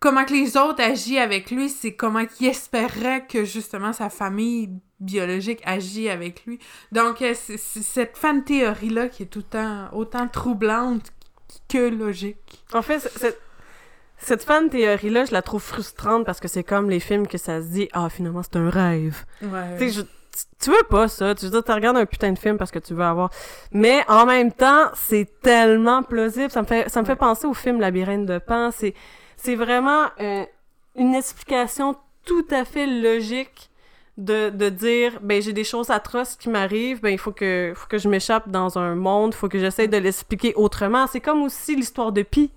Comment que les autres agissent avec lui, c'est comment qu'il espérait que, justement, sa famille biologique agit avec lui. Donc, euh, c'est cette fan théorie-là qui est tout autant troublante que logique. En fait, cette fan théorie-là, je la trouve frustrante parce que c'est comme les films que ça se dit « Ah, finalement, c'est un rêve. Ouais. Tu je- veux pas ça. Tu veux dire, tu regardes un putain de film parce que tu veux avoir... Mais en même temps, c'est tellement plausible. Ça me fait, ça me fait penser au film Labyrinthe de Pan. C'est, c'est vraiment euh, une explication tout à fait logique de, de dire, ben, j'ai des choses atroces qui m'arrivent, ben, il faut que, faut que je m'échappe dans un monde, il faut que j'essaie de l'expliquer autrement. C'est comme aussi l'histoire de Pi.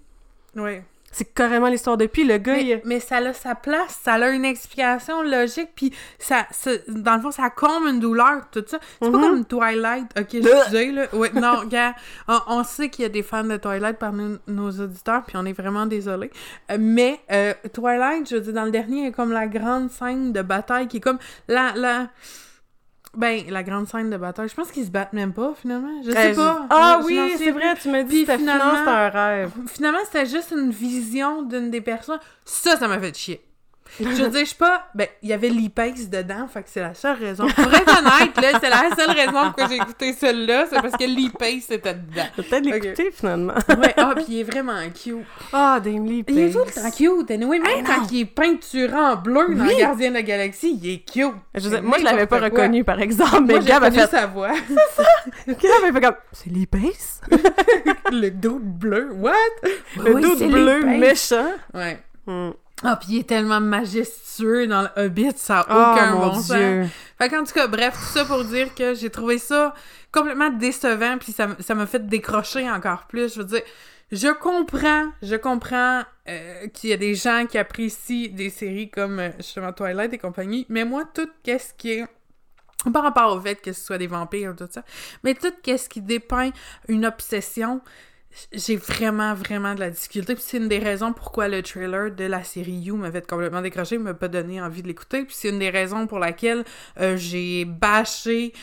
Ouais. C'est carrément l'histoire de Pi. Le gars, il... Mais, mais ça a sa place, ça a une explication logique, puis ça, ça- dans le fond, ça comble une douleur, tout ça. C'est pas Mhm. comme Twilight, ok, je disais, là. Ouais, non, gars, on, on sait qu'il y a des fans de Twilight parmi nos auditeurs, puis on est vraiment désolé. mais euh, Twilight, je veux dire, dans le dernier, il y a comme la grande scène de bataille qui est comme la... la... Ben, la grande scène de bataille, je pense qu'ils se battent même pas, finalement. Je sais Euh, pas. Ah Je- oui, c'est vrai, tu m'as dit Puis que finalement, c'était un rêve. Finalement, c'était juste une vision d'une des personnes. Ça, ça m'a fait chier. Je veux dire, je sais pas. Ben, il y avait l'e-pace dedans, fait que c'est la seule raison. Pour être honnête, là, c'est la seule raison pourquoi j'ai écouté celle-là, c'est parce que l'e-pace était dedans. Peut-être l'écouter, finalement. Ouais, ah, puis il est vraiment cute. Ah, Dame Lee, Il est tout le temps cute, anyway? Même quand il est peinturé en bleu dans Oui. Gardien de la Galaxie, il est cute. Je dire, moi, je l'avais pas quoi. reconnu, par exemple, mais Moi, Gab a fait... sa voix. Gab a fait comme... C'est l'E-Pace? le dos bleu. What? Le Oui, doute c'est bleu méchant. Ouais. Hmm. Ah, puis il est tellement majestueux dans le Hobbit, ça Oh, a aucun mon bon sens. Dieu. Fait qu'en tout cas, bref, tout ça pour dire que j'ai trouvé ça complètement décevant, puis ça m'a fait décrocher encore plus. Je veux dire, je comprends, je comprends euh, qu'il y a des gens qui apprécient des séries comme euh, justement Twilight et compagnie, mais moi, tout qu'est-ce qui est par rapport au fait que ce soit des vampires tout ça, mais tout qu'est-ce qui dépeint une obsession, j'ai vraiment, vraiment de la difficulté. Puis c'est une des raisons pourquoi le trailer de la série You m'avait complètement décroché, m'a pas donné envie de l'écouter. Puis c'est une des raisons pour laquelle euh, j'ai bâché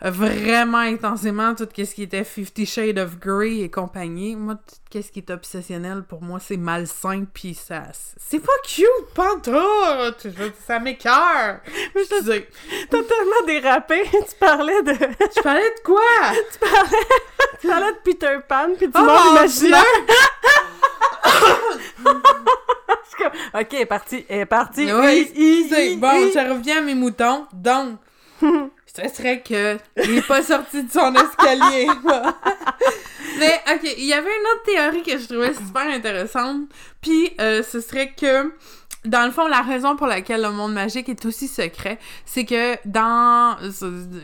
vraiment intensément tout ce qui était Fifty Shades of Grey et compagnie. Moi, tout ce qui est obsessionnel, pour moi, c'est malsain, puis ça... C'est pas cute, pantoute! Ça m'écoeure! Mais je te dis... T'as tellement dérapé. tu parlais de... Je parlais de quoi? tu parlais... tu parlais de Peter Pan, puis du Oh mon imaginaire. OK, elle est est partie. Oui, hi, c'est hi, bon, je reviens à mes moutons. Donc, je te serais que il est pas sorti de son escalier. Mais, ok, il y avait une autre théorie que je trouvais super intéressante. Puis, euh, ce serait que dans le fond, la raison pour laquelle le monde magique est aussi secret, c'est que dans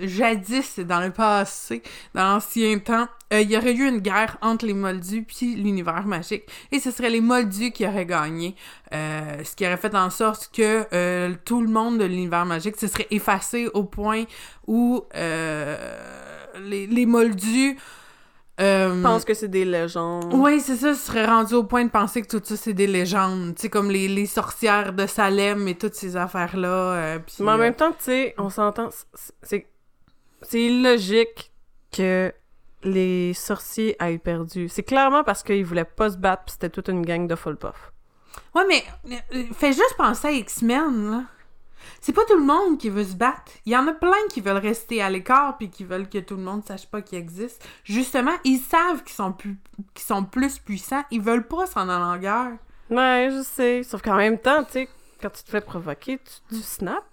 jadis, dans le passé, dans l'ancien temps, euh, il y aurait eu une guerre entre les Moldus puis l'univers magique, et ce serait les Moldus qui auraient gagné, euh, ce qui aurait fait en sorte que euh, tout le monde de l'univers magique se serait effacé au point où les, les Moldus euh, je pense que c'est des légendes. Oui, c'est ça, je serais rendu au point de penser que tout ça, c'est des légendes. Tu sais, comme les, les, sorcières de Salem et toutes ces affaires-là. Euh, Mais en même temps, tu sais, on s'entend, c'est c'est illogique que les sorciers aient perdu. C'est clairement parce qu'ils voulaient pas se battre c'était toute une gang de full puff. Ouais, mais euh, fais juste penser à X-Men, là. C'est pas tout le monde qui veut se battre. Il y en a plein qui veulent rester à l'écart puis qui veulent que tout le monde sache pas qu'ils existent. Justement, ils savent qu'ils sont plus qu'ils sont plus puissants, ils veulent pas s'en aller en guerre. Ouais, je sais. Sauf qu'en même temps, tu sais, quand tu te fais provoquer, tu, tu snaps.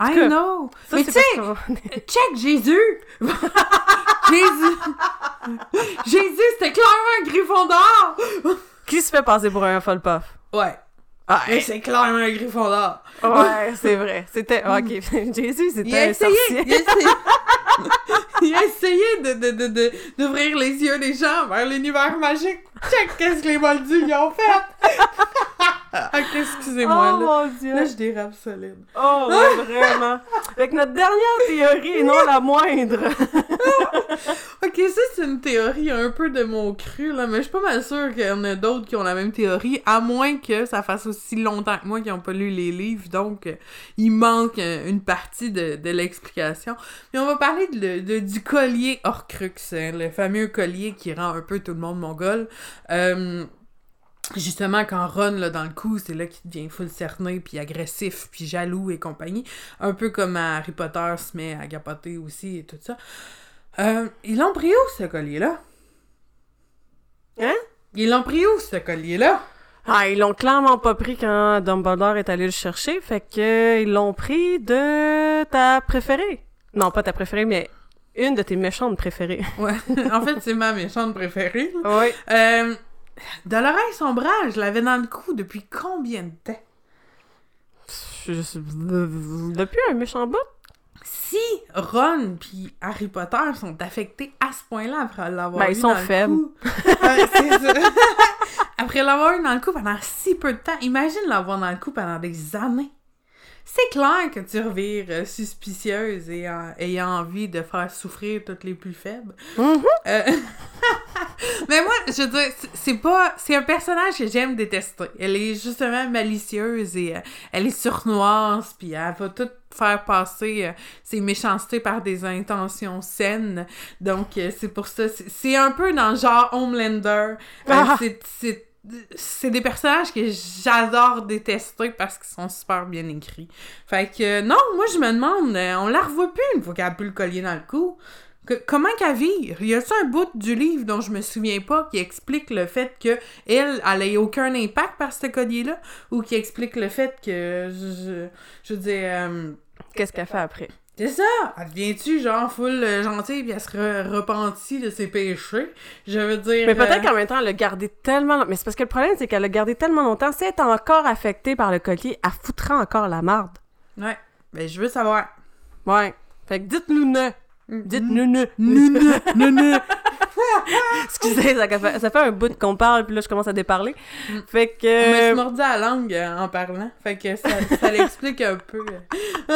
I know! Mais tu sais, check Jésus! Jésus! Jésus, c'était clairement un griffon d'or! Qui se fait passer pour un full puff? Ouais. Ah, c'est clairement un griffon d'or. Ouais, c'est vrai. C'était. Ok, Jésus, c'était un essayé, sorcier. Il a essayé, il a essayé de, de, de, d'ouvrir les yeux des gens vers l'univers magique. Check qu'est-ce que les moldus y ont fait? ok, excusez-moi. Oh là. mon dieu. Là, je dérape solide. Oh, vraiment. Avec notre dernière théorie, et non la moindre. ok, ça, c'est une théorie un peu de mon cru, là, mais je suis pas mal sûre qu'il y en a d'autres qui ont la même théorie, à moins que ça fasse aussi longtemps que moi qui n'ont pas lu les livres, donc euh, il manque euh, une partie de, de l'explication. Mais on va parler de, de, du collier Horcrux, hein, le fameux collier qui rend un peu tout le monde mongol. Euh, justement quand Ron là dans le coup c'est là qu'il devient full cerné puis agressif puis jaloux et compagnie. Un peu comme Harry Potter se met à gapoter aussi et tout ça. Euh, ils l'ont pris où ce collier là hein? Ils l'ont pris où ce collier là ah ils l'ont clairement pas pris quand Dumbledore est allé le chercher fait que ils l'ont pris de ta préférée. Non pas ta préférée mais une de tes méchantes préférées. Ouais. En fait c'est ma méchante préférée. Oui. Euh, de l'oreille sombrage, je l'avais dans le cou depuis combien de temps? Depuis un méchant bout? Si Ron puis Harry Potter sont affectés à ce point-là après l'avoir ben, eu ils sont dans faibles. le cou... après l'avoir eu dans le cou pendant si peu de temps, imagine l'avoir dans le cou pendant des années. C'est clair que tu revires euh, suspicieuse et ayant envie de faire souffrir toutes les plus faibles. Mm-hmm. Euh, je veux dire, c'est pas. C'est un personnage que j'aime détester. Elle est justement malicieuse et elle est surnoise, puis elle va tout faire passer ses méchancetés par des intentions saines. Donc, c'est pour ça. C'est un peu dans le genre Homelander. Ah! c'est c'est des personnages que j'adore détester parce qu'ils sont super bien écrits. Fait que non, moi je me demande, on la revoit plus une fois qu'elle a plus le collier dans le cou. Que, comment qu'elle vire? Y a-t-il un bout du livre dont je me souviens pas qui explique le fait que elle, elle ait aucun impact par ce collier-là? Ou qui explique le fait que, je, je veux dire... Euh, Qu'est-ce qu'elle fait après? C'est ça! Elle devient-tu genre full euh, gentille puis elle se re repentit de ses péchés? Je veux dire. Mais peut-être euh... qu'en même temps, elle l'a gardé tellement. Mais c'est parce que le problème, c'est qu'elle l'a gardé tellement longtemps. Si elle est encore affectée par le collier, elle foutra encore la marde. Ouais. Ben, je veux savoir. Ouais. Fait que dites-nous ne. Dites-nous ne. Ne, ne, ne. Excusez, ça fait, ça fait un bout qu'on parle, puis là, je commence à déparler. Fait que... Suis mordu à la langue euh, en parlant. Fait que ça, ça l'explique un peu.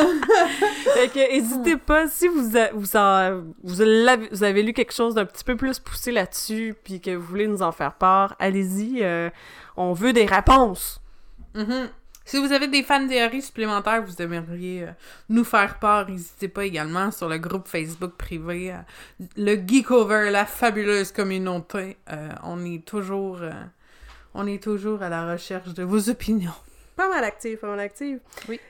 fait que, n'hésitez pas, si vous, a, vous, en, vous, avez, vous, avez, lu quelque chose d'un petit peu plus poussé là-dessus, puis que vous voulez nous en faire part, allez-y. Euh, on veut des réponses. Mm -hmm. Si vous avez des fans théories supplémentaires, vous aimeriez euh, nous faire part, n'hésitez pas également sur le groupe Facebook privé, euh, le Geekover, la fabuleuse communauté. Euh, on est toujours, on est toujours à la recherche de vos opinions. Pas mal active, pas mal active. Oui.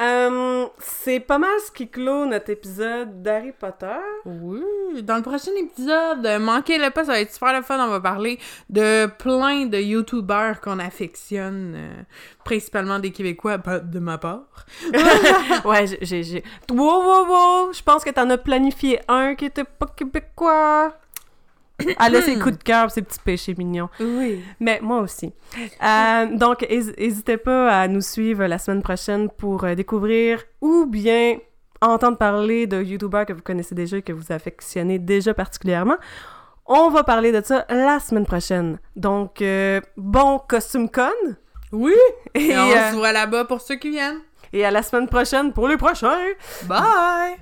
Euh, c'est pas mal ce qui clôt notre épisode d'Harry Potter. Oui. Dans le prochain épisode, manquez-le pas, ça va être super le fun. On va parler de plein de YouTubers qu'on affectionne, euh, principalement des Québécois, de ma part. ouais, j'ai... Wow, wow, wow! Je pense que t'en as planifié un qui était pas québécois. Elle a ses coups de cœur, ses petits péchés mignons. Oui. Mais moi aussi. Euh, donc, n'hésitez pas à nous suivre la semaine prochaine pour euh, découvrir ou bien entendre parler de YouTubers que vous connaissez déjà et que vous affectionnez déjà particulièrement. On va parler de ça la semaine prochaine. Donc, euh, bon Costume Con! Oui! Et, Et on euh, se voit là-bas pour ceux qui viennent. et à la semaine prochaine pour les prochains! Bye!